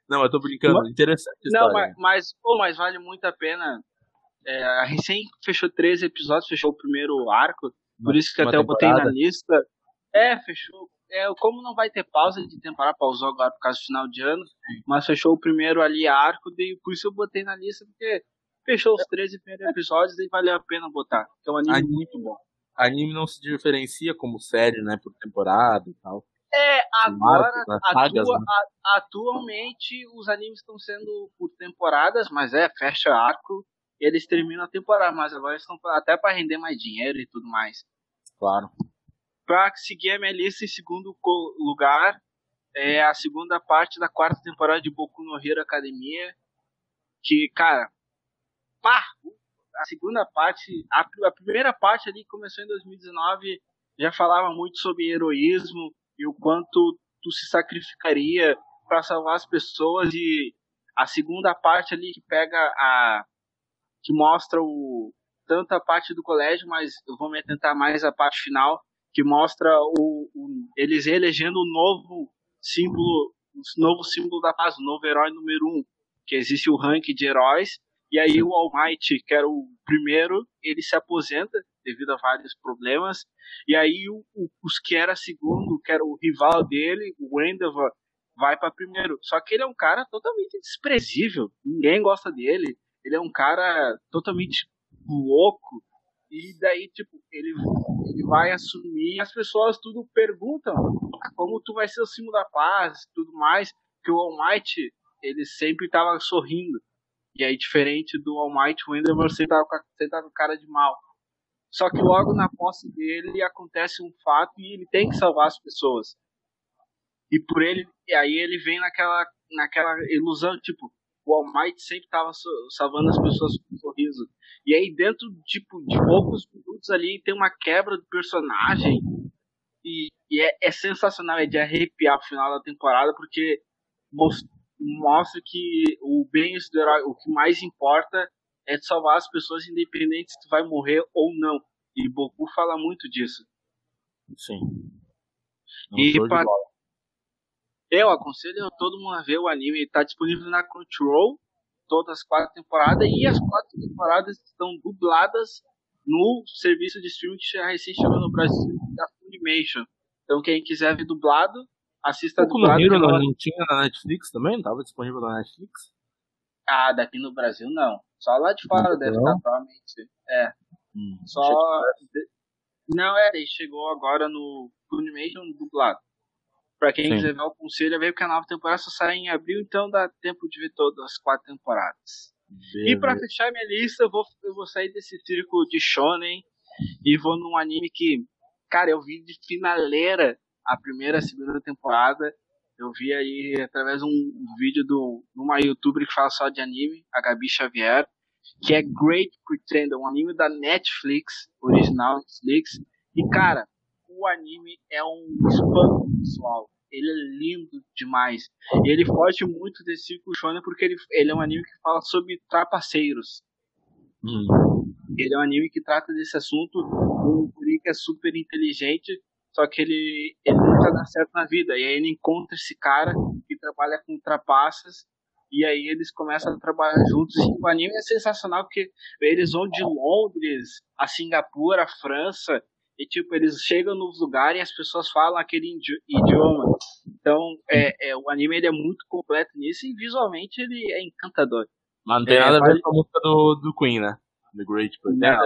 Não, eu tô brincando, mas, interessante. Não, mas, mas, pô, mas vale muito a pena. É, a recém fechou 13 episódios, fechou o primeiro arco, por isso que até temporada. eu botei na lista. É, fechou. É, como não vai ter pausa de temporada, pausou agora por causa do final de ano, mas fechou o primeiro ali arco, e por isso eu botei na lista, porque fechou os 13 primeiros episódios e valeu a pena botar. É um anime, anime muito bom. Anime não se diferencia como série, né, por temporada e tal. É, agora, atua, né? atualmente, os animes estão sendo por temporadas, mas é, fecha arco, eles terminam a temporada, mas agora estão até para render mais dinheiro e tudo mais. Claro. Pra seguir a minha lista em segundo lugar, é a segunda parte da quarta temporada de Boku no Hero Academia, que, cara, pá, a segunda parte, a, a primeira parte ali começou em 2019, já falava muito sobre heroísmo, e o quanto tu se sacrificaria para salvar as pessoas e a segunda parte ali que pega a que mostra o tanto a parte do colégio, mas eu vou me atentar mais à parte final que mostra o, o eles elegendo o novo símbolo, o novo símbolo da paz, o novo herói número um, que existe o ranking de heróis e aí o All Might, que era o primeiro, ele se aposenta devido a vários problemas. E aí o, o, os que era segundo, que era o rival dele, o Endeavor, vai para primeiro. Só que ele é um cara totalmente desprezível. Ninguém gosta dele. Ele é um cara totalmente louco. E daí, tipo, ele, ele vai assumir as pessoas tudo perguntam como tu vai ser o símbolo da paz tudo mais. Que o All Might, ele sempre tava sorrindo. E aí, diferente do All Might, o Endeavor sempre tava, sempre tava com cara de mal. Só que logo na posse dele acontece um fato e ele tem que salvar as pessoas. E por ele, e aí ele vem naquela, naquela ilusão, tipo, o All Might sempre estava salvando as pessoas com um sorriso. E aí dentro tipo, de poucos minutos ali tem uma quebra do personagem e, e é, é, sensacional, é de arrepiar o final da temporada porque mostra, mostra que o bem herói, o que mais importa é de salvar as pessoas independente se tu vai morrer ou não. E Boku fala muito disso. Sim. Não e pra... Eu aconselho todo mundo a ver o anime. Está disponível na Crunchyroll, todas as quatro temporadas, e as quatro temporadas estão dubladas no serviço de streaming que já recém chegou no Brasil, da Funimation. Então quem quiser ver dublado, assista Boku dublado. Hero não tinha na Netflix também? Não estava disponível na Netflix? Ah, daqui no Brasil não. Só lá de fora não, deve não. estar, provavelmente. É. Hum, Só. Não, é, ele chegou agora no Funimation dublado. Pra quem Sim. quiser ver, o conselho ver porque a nova temporada só sai em abril, então dá tempo de ver todas as quatro temporadas. Beleza. E pra fechar minha lista, eu vou, eu vou sair desse círculo de shonen e vou num anime que, cara, eu vi de finaleira a primeira, a segunda temporada. Eu vi aí através de um vídeo de uma youtuber que fala só de anime, a Gabi Xavier, que é Great Pretender, um anime da Netflix, original Netflix. E cara, o anime é um espanto visual. Ele é lindo demais. E ele foge muito desse círculo shonen porque ele, ele é um anime que fala sobre trapaceiros. Hum. Ele é um anime que trata desse assunto. Um guri que é super inteligente, só que ele, ele nunca dá certo na vida. E aí ele encontra esse cara que trabalha com trapaças. E aí eles começam a trabalhar juntos. E o anime é sensacional porque eles vão de Londres a Singapura, a França. E tipo, eles chegam nos lugares e as pessoas falam aquele idioma. Então, é, é, o anime ele é muito completo nisso e visualmente ele é encantador. Mas não tem é, nada a ver com a música do, do Queen, né? The Great Pretender.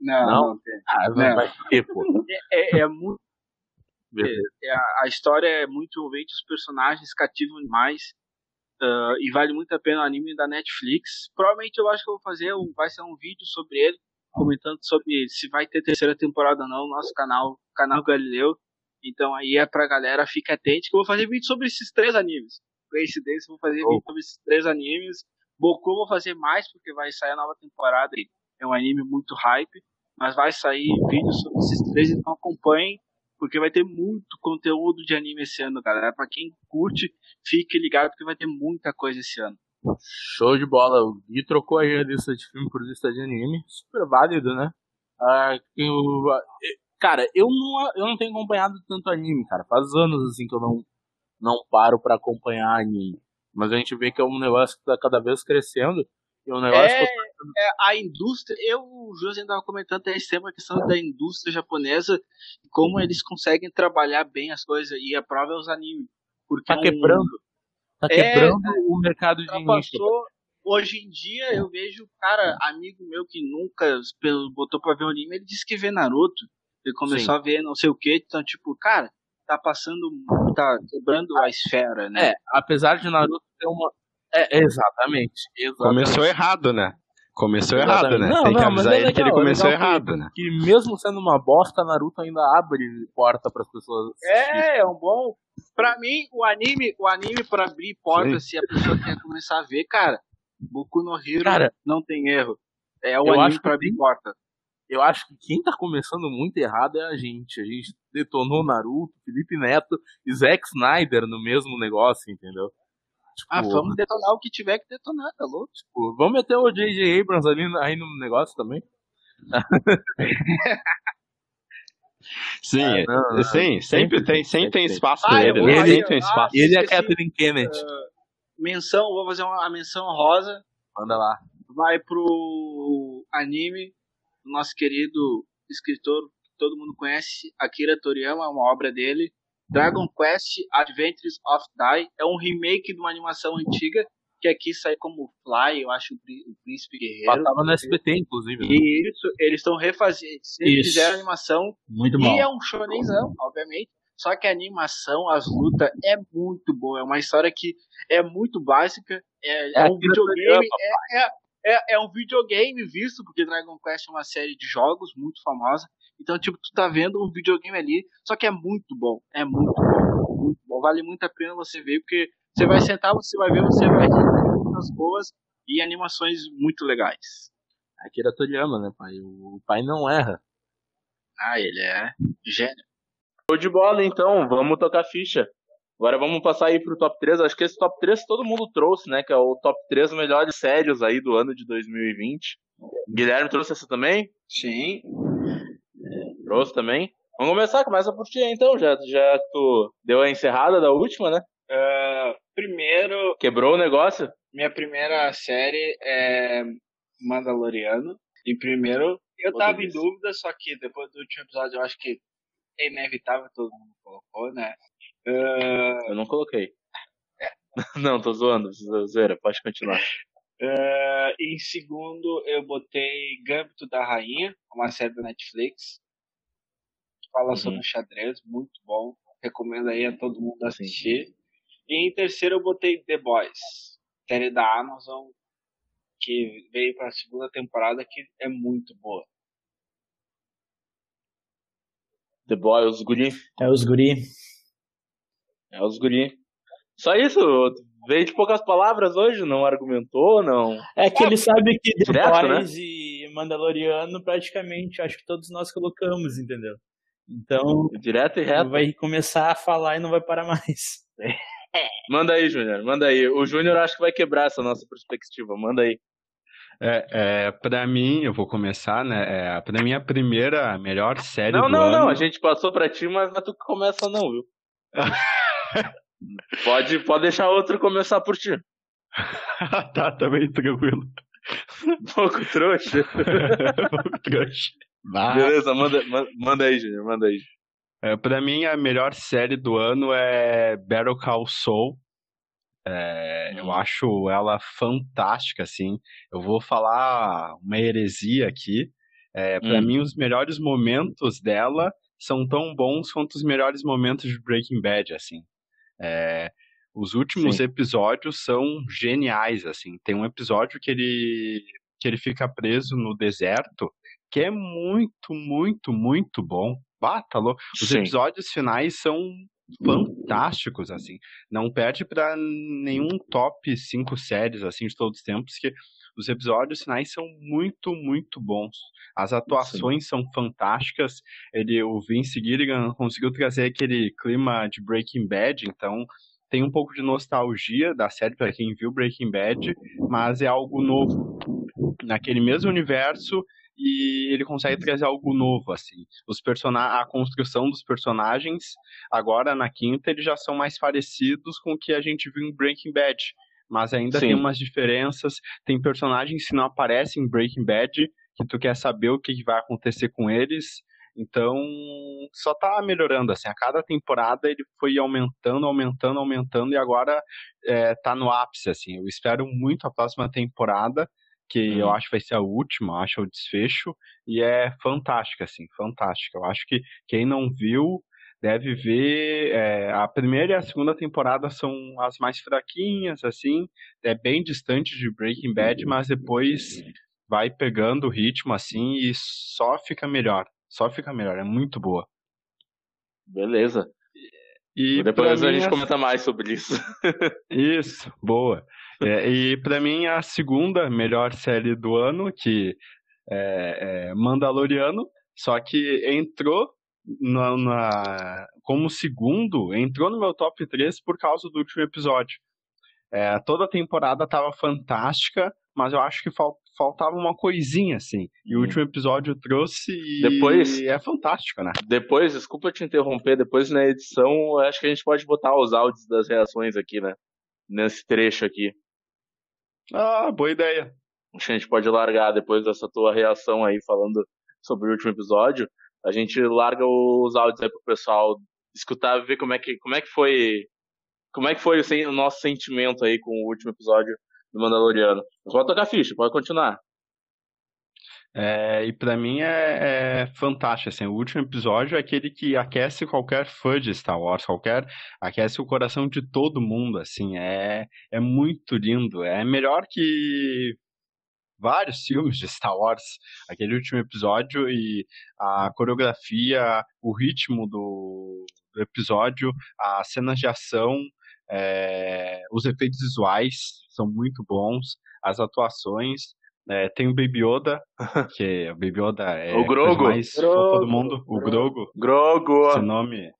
Não, não, não, tem. Ah, não. É, é, é muito. É, a, a, história é muito envolvente, os personagens cativam demais. Uh, e vale muito a pena o anime da Netflix. Provavelmente eu acho que eu vou fazer, um, vai ser um vídeo sobre ele, comentando sobre se vai ter terceira temporada ou não, no nosso canal, canal Galileu. Então aí é pra galera, fica atente que eu vou fazer vídeo sobre esses três animes. Coincidência, vou fazer oh. vídeo sobre esses três animes. Boku vou fazer mais porque vai sair a nova temporada e é um anime muito hype, mas vai sair vídeo sobre esses três, então acompanhem, porque vai ter muito conteúdo de anime esse ano, galera. Pra quem curte, fique ligado porque vai ter muita coisa esse ano. Show de bola. O Gui trocou aí a lista de filme por lista de anime. Super válido, né? Ah, eu, cara, eu não, eu não tenho acompanhado tanto anime, cara. Faz anos assim que eu não, não paro para acompanhar anime. Mas a gente vê que é um negócio que tá cada vez crescendo. E é um negócio é, que... é a indústria. Eu, o José estava comentando até esse tema, a questão da indústria japonesa, como eles conseguem trabalhar bem as coisas. E a prova é os animes. Porque tá quebrando. Tá é, quebrando é, o mercado de nicho. Hoje em dia eu vejo, cara, amigo meu que nunca botou pra ver o anime, ele disse que vê Naruto. Ele começou Sim. a ver não sei o que, então, tipo, cara, tá passando, tá quebrando a esfera, né? É, apesar de Naruto ter uma. É, exatamente, exatamente. Começou errado, né? Começou errado, né? Não, Tem que não, avisar é ele que ele começou errado, que, né? Que mesmo sendo uma bosta, Naruto ainda abre porta para as pessoas. É, é um bom. Pra mim, o anime, o anime para abrir porta, Sim. se a pessoa quer começar a ver, cara, Boku no Hero cara, não tem erro. É o anime para abrir porta eu acho que quem tá começando muito errado é a gente. A gente detonou Naruto, Felipe Neto e Zack Snyder no mesmo negócio, entendeu? Tipo, ah, vamos detonar o que tiver que detonar, tá louco? Tipo, vamos meter o J.J. Abrams ali aí no negócio também? sim, ah, não, não, sim, sempre, tem, sempre tem espaço ah, pra ele, né? Ele, tem espaço. ele é a Kathleen Kennedy. Uh, menção, vou fazer uma menção rosa. Manda lá. Vai pro anime do nosso querido escritor que todo mundo conhece, Akira Toriyama, uma obra dele. Dragon Quest Adventures of Dai é um remake de uma animação antiga que aqui sai como Fly, eu acho, o Príncipe Guerreiro. Passava no SBT, inclusive. Né? E isso, eles estão refazendo, eles fizeram animação. Muito bom. E é um shonenzão, obviamente. Só que a animação, as lutas, é muito boa. É uma história que é muito básica. É, é, é um videogame. É, é, é, é um videogame visto, porque Dragon Quest é uma série de jogos muito famosa. Então, tipo, tu tá vendo um videogame ali, só que é muito bom. É muito bom. Muito bom. Vale muito a pena você ver, porque você vai sentar, você vai ver, você vai ter muitas boas e animações muito legais. Akira Toriyama, né, pai? O pai não erra. Ah, ele é gênio. Show de bola, então. Vamos tocar ficha. Agora vamos passar aí pro top 3. Acho que esse top 3 todo mundo trouxe, né? Que é o top 3 melhores sérios aí do ano de 2020. Guilherme trouxe essa também? Sim. Trouxe também. Vamos começar, começa por ti então, já, já tu deu a encerrada da última, né? Uh, primeiro. Quebrou o negócio? Minha primeira série é Mandaloriano. E primeiro, eu tava em dúvida, só que depois do último episódio eu acho que é inevitável, todo mundo colocou, né? Uh... Eu não coloquei. não, tô zoando, zoeira, pode continuar. Uh, em segundo, eu botei Gambito da Rainha, uma série da Netflix. Fala uhum. sobre xadrez, muito bom. Recomendo aí a todo mundo assistir. E em terceiro eu botei The Boys, série da Amazon, que veio para a segunda temporada, que é muito boa. The Boys, os guri. É os guri. É os guri. Só isso, veio de poucas palavras hoje, não argumentou, não. É que ele sabe que The Direto, Boys né? e Mandaloriano praticamente acho que todos nós colocamos, entendeu? Então, direto e reto. Vai começar a falar e não vai parar mais. manda aí, Júnior, manda aí. O Júnior acho que vai quebrar essa nossa perspectiva, manda aí. É, é, pra mim, eu vou começar, né? É, pra mim, a primeira, a melhor série não, do não, ano... Não, não, a gente passou pra ti, mas não é tu que começa não, viu? pode, pode deixar outro começar por ti. tá, também tá tranquilo. Pouco trouxa. Pouco trouxa. Beleza, manda, manda aí, Júnior, manda aí. É, pra mim, a melhor série do ano é Battle Call Saul. É, hum. Eu acho ela fantástica, assim. Eu vou falar uma heresia aqui. É, para hum. mim, os melhores momentos dela são tão bons quanto os melhores momentos de Breaking Bad, assim. É, os últimos Sim. episódios são geniais, assim. Tem um episódio que ele que ele fica preso no deserto, que é muito, muito, muito bom. Bata, tá louco. Os Sim. episódios finais são fantásticos, assim. Não perde para nenhum top 5 séries, assim, de todos os tempos, que os episódios finais são muito, muito bons. As atuações Sim. são fantásticas. Ele, o Vince Gilligan conseguiu trazer aquele clima de Breaking Bad, então tem um pouco de nostalgia da série para quem viu Breaking Bad, mas é algo novo. Naquele mesmo universo, e ele consegue trazer algo novo, assim. Os person a construção dos personagens, agora na quinta, eles já são mais parecidos com o que a gente viu em Breaking Bad. Mas ainda Sim. tem umas diferenças. Tem personagens que não aparecem em Breaking Bad, que tu quer saber o que vai acontecer com eles. Então, só tá melhorando, assim, a cada temporada ele foi aumentando, aumentando, aumentando, e agora é, tá no ápice, assim, eu espero muito a próxima temporada, que hum. eu acho que vai ser a última, acho o desfecho, e é fantástica, assim, fantástica. Eu acho que quem não viu deve ver. É, a primeira e a segunda temporada são as mais fraquinhas, assim, é bem distante de Breaking Bad, mas depois vai pegando o ritmo, assim, e só fica melhor. Só fica melhor, é muito boa. Beleza. E depois a gente comenta mais sobre isso. isso, boa. É, e para mim a segunda melhor série do ano, que é, é Mandaloriano, só que entrou na, na, como segundo, entrou no meu top 3 por causa do último episódio. É, toda a temporada estava fantástica, mas eu acho que fal, faltava uma coisinha, assim. E o último episódio trouxe e depois, é fantástico, né? Depois, desculpa te interromper, depois na edição, acho que a gente pode botar os áudios das reações aqui, né? Nesse trecho aqui. Ah, boa ideia. A gente pode largar depois dessa tua reação aí falando sobre o último episódio. A gente larga os áudios aí pro pessoal escutar, ver como é que, como é que foi. Como é que foi o, o nosso sentimento aí com o último episódio do Mandaloriano. pode tocar ficha, pode continuar. É, e para mim é, é, fantástico, assim, o último episódio é aquele que aquece qualquer fã de Star Wars, qualquer, aquece o coração de todo mundo, assim, é, é muito lindo, é melhor que vários filmes de Star Wars, aquele último episódio e a coreografia, o ritmo do, do episódio, as cenas de ação, é, os efeitos visuais são muito bons, as atuações, é, tem o Baby Yoda, que o Baby Yoda é o Grogo. mais Grogo. do mundo, o Grogo. Grogo. Esse nome,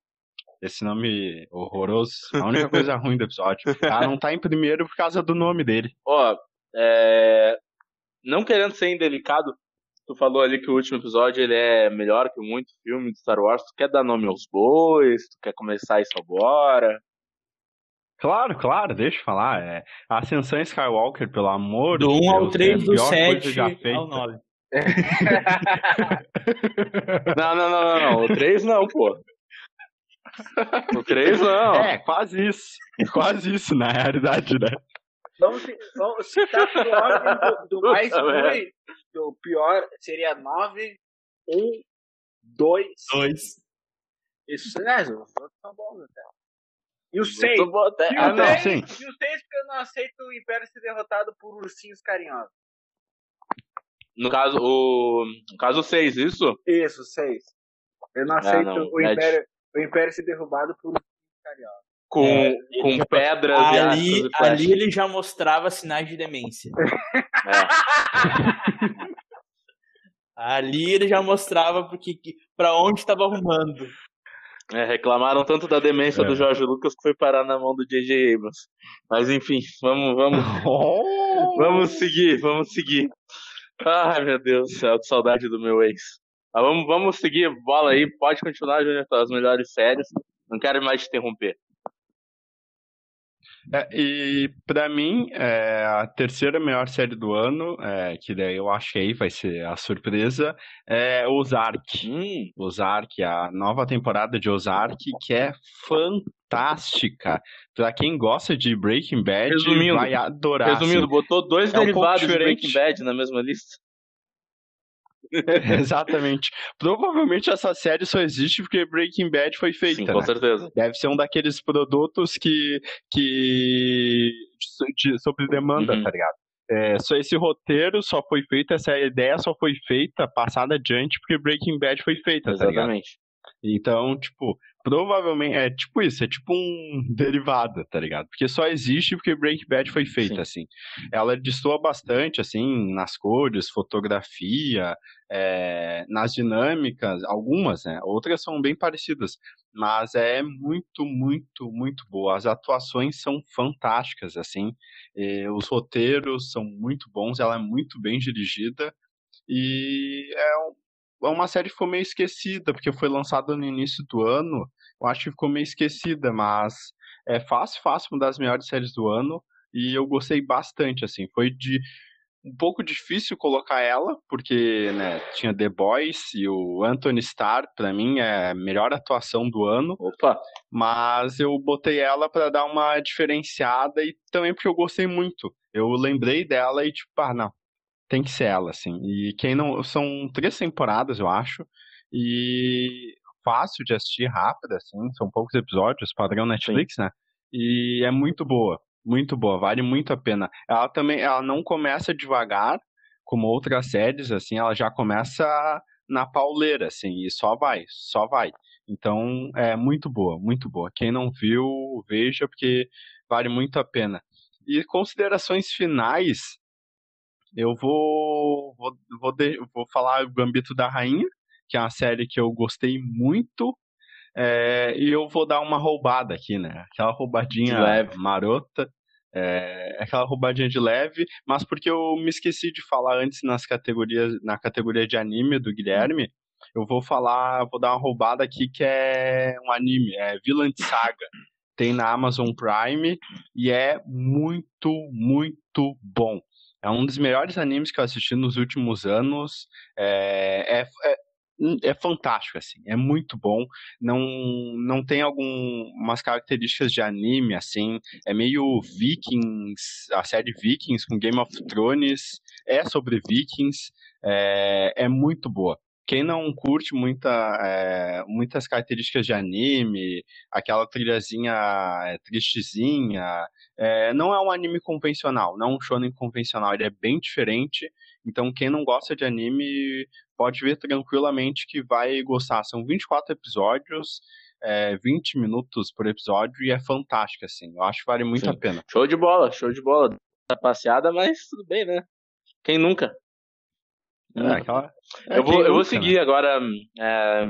esse nome horroroso, a única coisa ruim do episódio. Ah, não tá em primeiro por causa do nome dele. Ó, é... não querendo ser indelicado, tu falou ali que o último episódio ele é melhor que muito filme de Star Wars. Tu quer dar nome aos bois? Tu quer começar isso agora? Claro, claro, deixa eu falar. É, Ascensão Skywalker, pelo amor do de 1 Deus, ao 3, é do 7 ao 9. não, não, não, não, não. O 3 não, pô. O 3 não. É, quase isso. Quase isso, na realidade, né? Vamos, vamos citar por ordem do, do mais ruim. Do pior seria 9, 1, 2. 2. Isso, né? Os outros são bons até. E o 6. Até... Ah, não, sim. E o 6 porque eu não aceito o Império ser derrotado por ursinhos carinhosos. No caso, o. No caso 6, isso? Isso, 6. Eu não aceito não, o, Império, o Império ser derrubado por ursinhos carinhosos. Com, é, com pedras ali, e Ali ele já mostrava sinais de demência. é. ali ele já mostrava porque, para onde estava arrumando. É, reclamaram tanto da demência é. do Jorge Lucas que foi parar na mão do J.J. Abrams. Mas enfim, vamos, vamos, vamos seguir, vamos seguir. Ai meu Deus do céu, que saudade do meu ex. Mas vamos, vamos seguir, bola aí, pode continuar, Júnior, as melhores séries. Não quero mais te interromper. É, e para mim, é, a terceira melhor série do ano, é, que daí eu achei vai ser a surpresa, é Ozark. Hum. Ozark, a nova temporada de Ozark, que é fantástica. Pra quem gosta de Breaking Bad, resumindo, vai adorar. Resumindo, assim. botou dois é derivados um de Breaking Bad na mesma lista. Exatamente. Provavelmente essa série só existe porque Breaking Bad foi feita. Sim, com né? certeza. Deve ser um daqueles produtos que. que de, sobre demanda, uhum. tá ligado? É, só esse roteiro só foi feito, essa ideia só foi feita, passada adiante, porque Breaking Bad foi feita, Exatamente. tá? Então, tipo, provavelmente é tipo isso, é tipo um derivado, tá ligado? Porque só existe porque Breaking Bad foi feita, Sim. assim. Ela destoa bastante, assim, nas cores, fotografia, é, nas dinâmicas, algumas, né? Outras são bem parecidas, mas é muito, muito, muito boa. As atuações são fantásticas, assim, os roteiros são muito bons, ela é muito bem dirigida e é, é uma série que ficou meio esquecida, porque foi lançada no início do ano, eu acho que ficou meio esquecida, mas é fácil, fácil uma das melhores séries do ano e eu gostei bastante, assim, foi de um pouco difícil colocar ela, porque né, tinha The Boys e o Anthony Starr, para mim, é a melhor atuação do ano. Opa! Mas eu botei ela para dar uma diferenciada e também porque eu gostei muito. Eu lembrei dela e, tipo, ah, não, tem que ser ela, assim. E quem não. São três temporadas, eu acho. E fácil de assistir, rápida, assim. São poucos episódios, padrão Netflix, Sim. né? E é muito boa. Muito boa, vale muito a pena. Ela também, ela não começa devagar, como outras séries, assim, ela já começa na pauleira, assim, e só vai, só vai. Então, é muito boa, muito boa. Quem não viu, veja, porque vale muito a pena. E considerações finais, eu vou, vou, vou, de, vou falar o Gambito da Rainha, que é uma série que eu gostei muito, é, e eu vou dar uma roubada aqui, né? Aquela roubadinha leve. marota. É, aquela roubadinha de leve, mas porque eu me esqueci de falar antes nas categorias, na categoria de anime do Guilherme, eu vou falar, vou dar uma roubada aqui que é um anime, é Villain Saga. Tem na Amazon Prime e é muito, muito bom. É um dos melhores animes que eu assisti nos últimos anos. É, é, é Hum, é fantástico, assim, é muito bom. Não, não tem algumas características de anime, assim, é meio Vikings, a série Vikings com Game of Thrones, é sobre Vikings, é, é muito boa. Quem não curte muita, é, muitas características de anime, aquela trilhazinha é, tristezinha, é, não é um anime convencional, não é um shonen convencional, ele é bem diferente. Então, quem não gosta de anime pode ver tranquilamente que vai gostar. São 24 episódios, é, 20 minutos por episódio e é fantástico, assim. Eu acho que vale muito Sim. a pena. Show de bola, show de bola. Tá passeada, mas tudo bem, né? Quem nunca? É, hum. aquela... é, eu, vou, eu vou seguir né? agora é,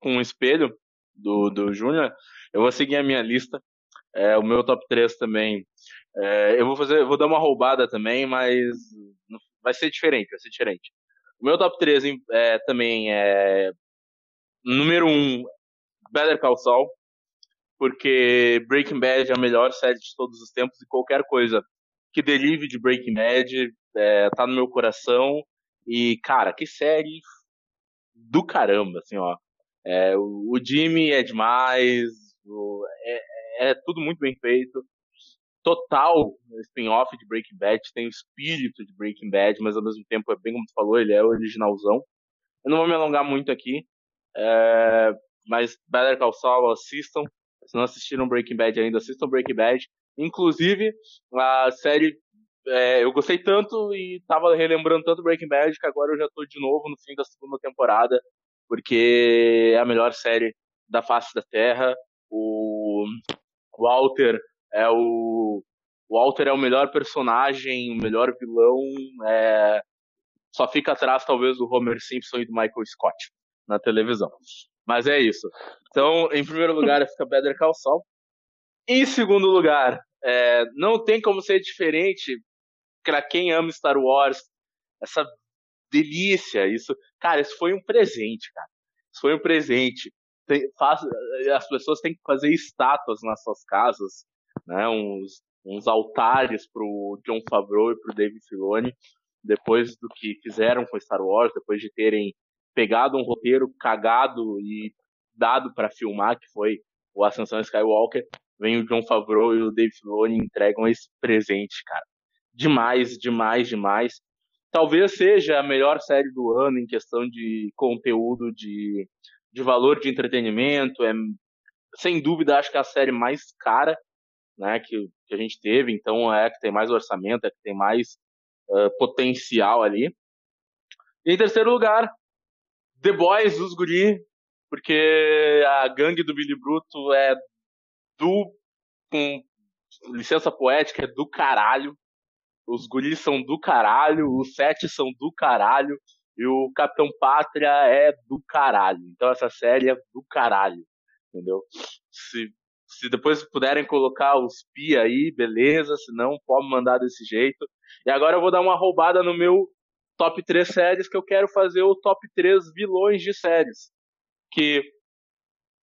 com o espelho do, do Júnior. Eu vou seguir a minha lista. É, o meu top 3 também. É, eu vou fazer, eu vou dar uma roubada também, mas vai ser diferente, vai ser diferente. O meu top 3 é, também é. Número 1, Better Call Saul. Porque Breaking Bad é a melhor série de todos os tempos e qualquer coisa que derive de Breaking Bad é, tá no meu coração. E, cara, que série do caramba, assim, ó. É, o, o Jimmy é demais, o, é, é tudo muito bem feito total spin-off de Breaking Bad, tem o espírito de Breaking Bad, mas ao mesmo tempo é bem como tu falou, ele é originalzão. Eu não vou me alongar muito aqui. É... mas Better Call Saul assistam. Se não assistiram Breaking Bad ainda, assistam Breaking Bad. Inclusive, a série é, eu gostei tanto e tava relembrando tanto Breaking Bad que agora eu já tô de novo no fim da segunda temporada, porque é a melhor série da face da Terra. O Walter é o Walter é o melhor personagem, o melhor vilão. É... Só fica atrás, talvez, do Homer Simpson e do Michael Scott na televisão. Mas é isso. Então, em primeiro lugar, fica Better Call Saul. Em segundo lugar, é... não tem como ser diferente para quem ama Star Wars. Essa delícia, isso. Cara, isso foi um presente, cara. Isso foi um presente. Tem, faz, as pessoas têm que fazer estátuas nas suas casas, né? Uns, uns altares pro John Favreau e pro Dave Filoni, depois do que fizeram com Star Wars, depois de terem pegado um roteiro cagado e dado para filmar, que foi o Ascensão Skywalker, vem o John Favreau e o Dave Filoni entregam esse presente, cara. Demais, demais, demais. Talvez seja a melhor série do ano em questão de conteúdo, de, de valor de entretenimento. É, sem dúvida, acho que é a série mais cara né, que, que a gente teve, então é a que tem mais orçamento, é a que tem mais uh, potencial ali. E em terceiro lugar, The Boys, os guri, porque a gangue do Billy Bruto é do, com licença poética, é do caralho. Os guris são do caralho, os sete são do caralho, e o Capitão Pátria é do caralho. Então essa série é do caralho, entendeu? Se se depois puderem colocar os pi aí, beleza. Se não, pode mandar desse jeito. E agora eu vou dar uma roubada no meu top 3 séries, que eu quero fazer o top 3 vilões de séries. Que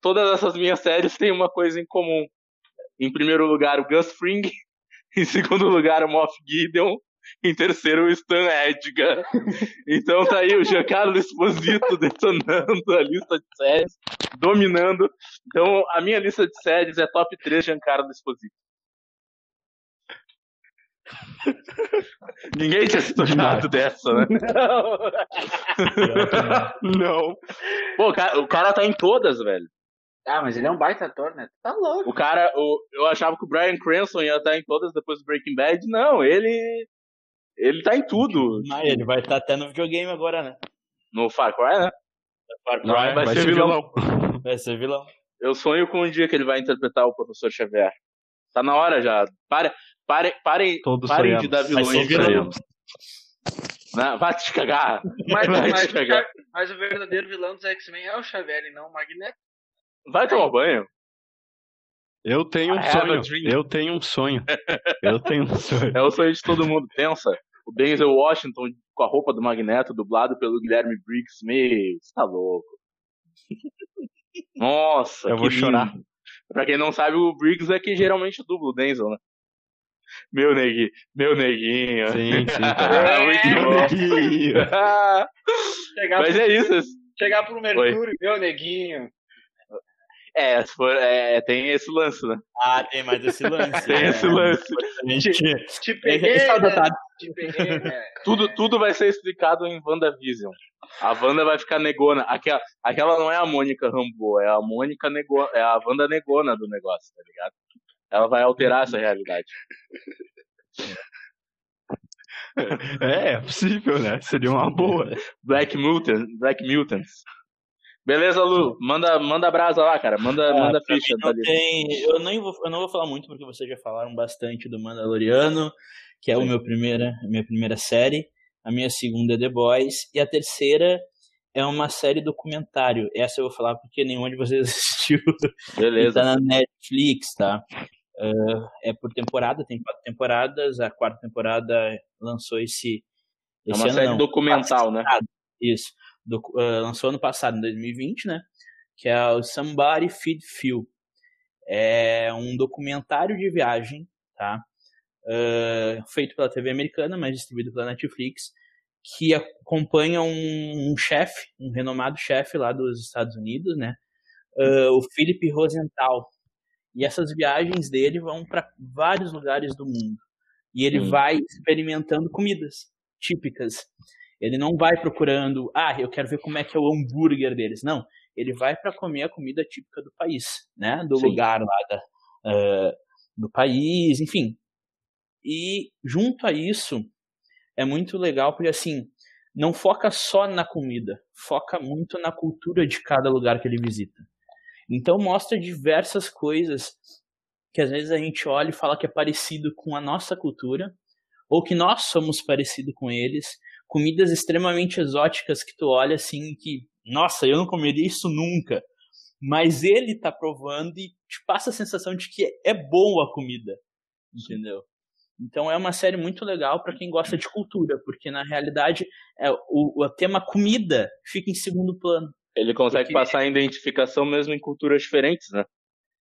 todas essas minhas séries têm uma coisa em comum. Em primeiro lugar, o Gus Fring. Em segundo lugar, o Moff Gideon. Em terceiro, o Stan Edgar. Então tá aí o Giancarlo Esposito detonando a lista de séries, dominando. Então a minha lista de séries é top 3 Giancarlo Esposito. Ninguém tinha se tocado dessa, né? Não. não. Pô, o cara, o cara tá em todas, velho. Ah, mas ele é um baita ator, né? Tá louco. O cara, o, eu achava que o Brian Cranston ia estar em todas depois do Breaking Bad. Não, ele ele tá em tudo. Ah, ele vai estar até no videogame agora, né? No Far Cry, né? Far Cry vai, vai, ser, ser vilão. vilão. Vai ser vilão. Eu sonho com um dia que ele vai interpretar o professor Xavier. Tá na hora já. Pare, pare, parem, Todos parem de dar vilões ele. Não, vai te cagar. Mas, vai mas, te cagar. mas o verdadeiro vilão dos X-Men é o Xavier e não o Magneto. Vai tomar banho. Eu tenho um sonho. Eu tenho um sonho. Eu tenho um sonho. É o sonho de todo mundo. Pensa, o Denzel Washington com a roupa do Magneto, dublado pelo Guilherme Briggs. Meu, você tá louco. Nossa, Eu vou lindo. chorar. Pra quem não sabe, o Briggs é que geralmente dubla o Denzel, né? Meu neguinho, meu neguinho. Sim, sim. É, muito neguinho. Mas é isso. Chegar pro Mercúrio, Oi. meu neguinho. É, for, é, tem esse lance, né? Ah, tem mais esse lance. tem é, esse lance. Te, te peguei, né? te peguei, né? tudo, tudo vai ser explicado em WandaVision. A Wanda vai ficar negona. Aquela, aquela não é a Mônica Rambo, é a Mônica negona, é a Wanda negona do negócio, tá ligado? Ela vai alterar essa realidade. É, é possível, né? Seria uma boa. Black Mutant, Black Mutants. Beleza, Lu. Manda, manda brasa lá, cara. Manda, ah, manda ficha. Não tem... eu, nem vou, eu não vou falar muito porque vocês já falaram bastante do Mandaloriano, que é Sim. o meu primeira, a minha primeira série. A minha segunda é The Boys. E a terceira é uma série documentário. Essa eu vou falar porque nenhuma de vocês assistiu. Beleza. tá na Netflix, tá? Uh, é por temporada, tem quatro temporadas. A quarta temporada lançou esse. esse é uma ano, série não, documental, né? Isso do, uh, lançou ano passado, em 2020, né? Que é o Somebody Feed Phil. É um documentário de viagem, tá? Uh, feito pela TV americana, mas distribuído pela Netflix, que acompanha um, um chefe, um renomado chefe lá dos Estados Unidos, né? Uh, o Philip Rosenthal. E essas viagens dele vão para vários lugares do mundo. E ele Sim. vai experimentando comidas típicas. Ele não vai procurando, ah, eu quero ver como é que é o hambúrguer deles. Não. ele vai para comer a comida típica do país, né? Do Sim. lugar lá da, uh, do país, enfim. E junto a isso, é muito legal porque assim, não foca só na comida, foca muito na cultura de cada lugar que ele visita. Então mostra diversas coisas que às vezes a gente olha e fala que é parecido com a nossa cultura, ou que nós somos parecidos com eles, comidas extremamente exóticas que tu olha assim que, nossa, eu não comeria isso nunca. Mas ele tá provando e te passa a sensação de que é bom a comida, entendeu? Então é uma série muito legal para quem gosta de cultura, porque na realidade é, o, o tema comida fica em segundo plano. Ele consegue porque... passar a identificação mesmo em culturas diferentes, né?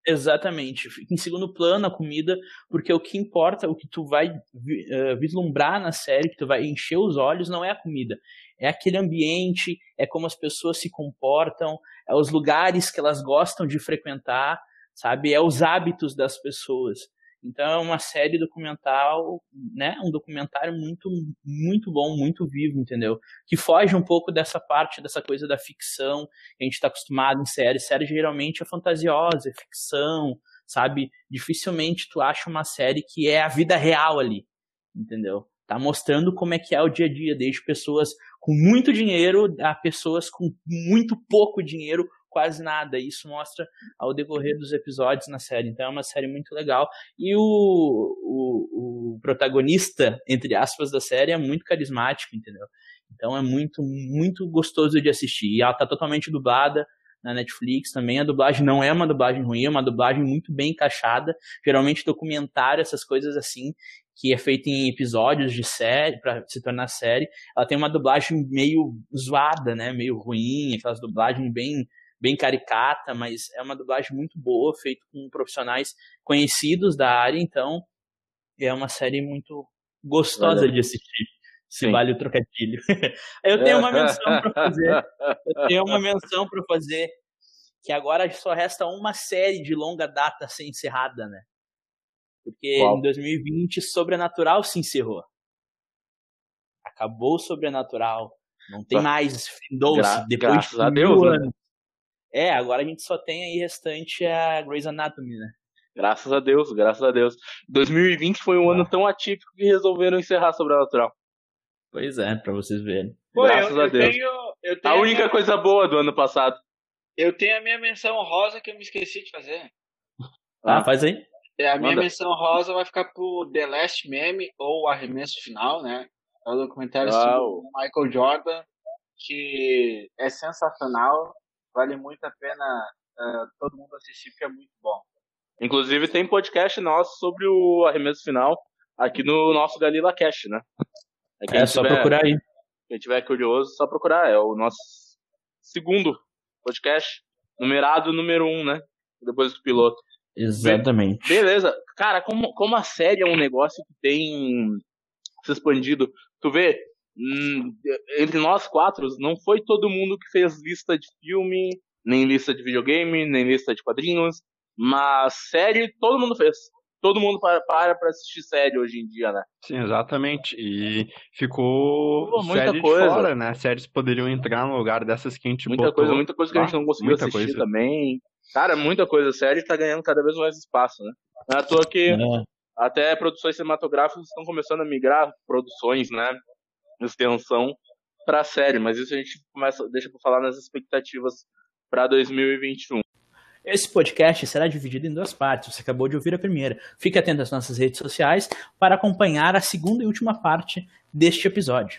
Exatamente. Fica em segundo plano a comida, porque o que importa, o que tu vai uh, vislumbrar na série, que tu vai encher os olhos, não é a comida. É aquele ambiente, é como as pessoas se comportam, é os lugares que elas gostam de frequentar, sabe? É os hábitos das pessoas. Então é uma série documental, né? Um documentário muito, muito bom, muito vivo, entendeu? Que foge um pouco dessa parte, dessa coisa da ficção que a gente está acostumado em séries. Série geralmente é fantasiosa, é ficção, sabe? Dificilmente tu acha uma série que é a vida real ali, entendeu? Tá mostrando como é que é o dia a dia, desde pessoas com muito dinheiro a pessoas com muito pouco dinheiro quase nada. Isso mostra ao decorrer dos episódios na série. Então é uma série muito legal. E o, o, o protagonista, entre aspas, da série é muito carismático, entendeu? Então é muito, muito gostoso de assistir. E ela tá totalmente dublada na Netflix também. A dublagem não é uma dublagem ruim, é uma dublagem muito bem encaixada. Geralmente documentário, essas coisas assim, que é feita em episódios de série, para se tornar série. Ela tem uma dublagem meio zoada, né? Meio ruim, aquelas dublagens bem bem caricata, mas é uma dublagem muito boa, feita com profissionais conhecidos da área, então é uma série muito gostosa de assistir. Se Sim. vale o trocadilho. eu tenho uma menção para fazer. Eu tenho uma menção para fazer que agora só resta uma série de longa data ser encerrada, né? Porque Qual? em 2020 Sobrenatural se encerrou. Acabou o Sobrenatural. Não tem mais findou Gra depois de mil Deus, anos. Né? É, agora a gente só tem aí restante a Grey's Anatomy, né? Graças a Deus, graças a Deus. 2020 foi um ah. ano tão atípico que resolveram encerrar Sobrenatural. Pois é, pra vocês verem. Pô, graças eu, a Deus. Tenho, eu tenho a única minha... coisa boa do ano passado. Eu tenho a minha menção rosa que eu me esqueci de fazer. Ah, ah faz aí. É, a minha Manda. menção rosa vai ficar pro The Last Meme, ou Arremesso Final, né? É o documentário sobre o Michael Jordan, que é sensacional vale muito a pena uh, todo mundo assistir, porque é muito bom. Inclusive tem podcast nosso sobre o arremesso final aqui no nosso Galila Cast, né? É, é só tiver, procurar aí. Quem tiver curioso, só procurar. É o nosso segundo podcast, numerado número um, né? Depois do piloto. Exatamente. Beleza. Cara, como, como a série é um negócio que tem se expandido, tu vê, entre nós quatro, não foi todo mundo que fez lista de filme, nem lista de videogame, nem lista de quadrinhos, mas série todo mundo fez. Todo mundo para para pra assistir série hoje em dia, né? Sim, exatamente. E ficou Pô, muita série coisa. de fora, né? Séries poderiam entrar no lugar dessas que a gente muita botou. Coisa, muita coisa que a gente não conseguiu assistir coisa. também. Cara, muita coisa. Série tá ganhando cada vez mais espaço, né? Não é à toa que é. até produções cinematográficas estão começando a migrar produções, né? Extensão para a série, mas isso a gente começa, deixa para falar nas expectativas para 2021. Esse podcast será dividido em duas partes. Você acabou de ouvir a primeira. Fique atento às nossas redes sociais para acompanhar a segunda e última parte deste episódio.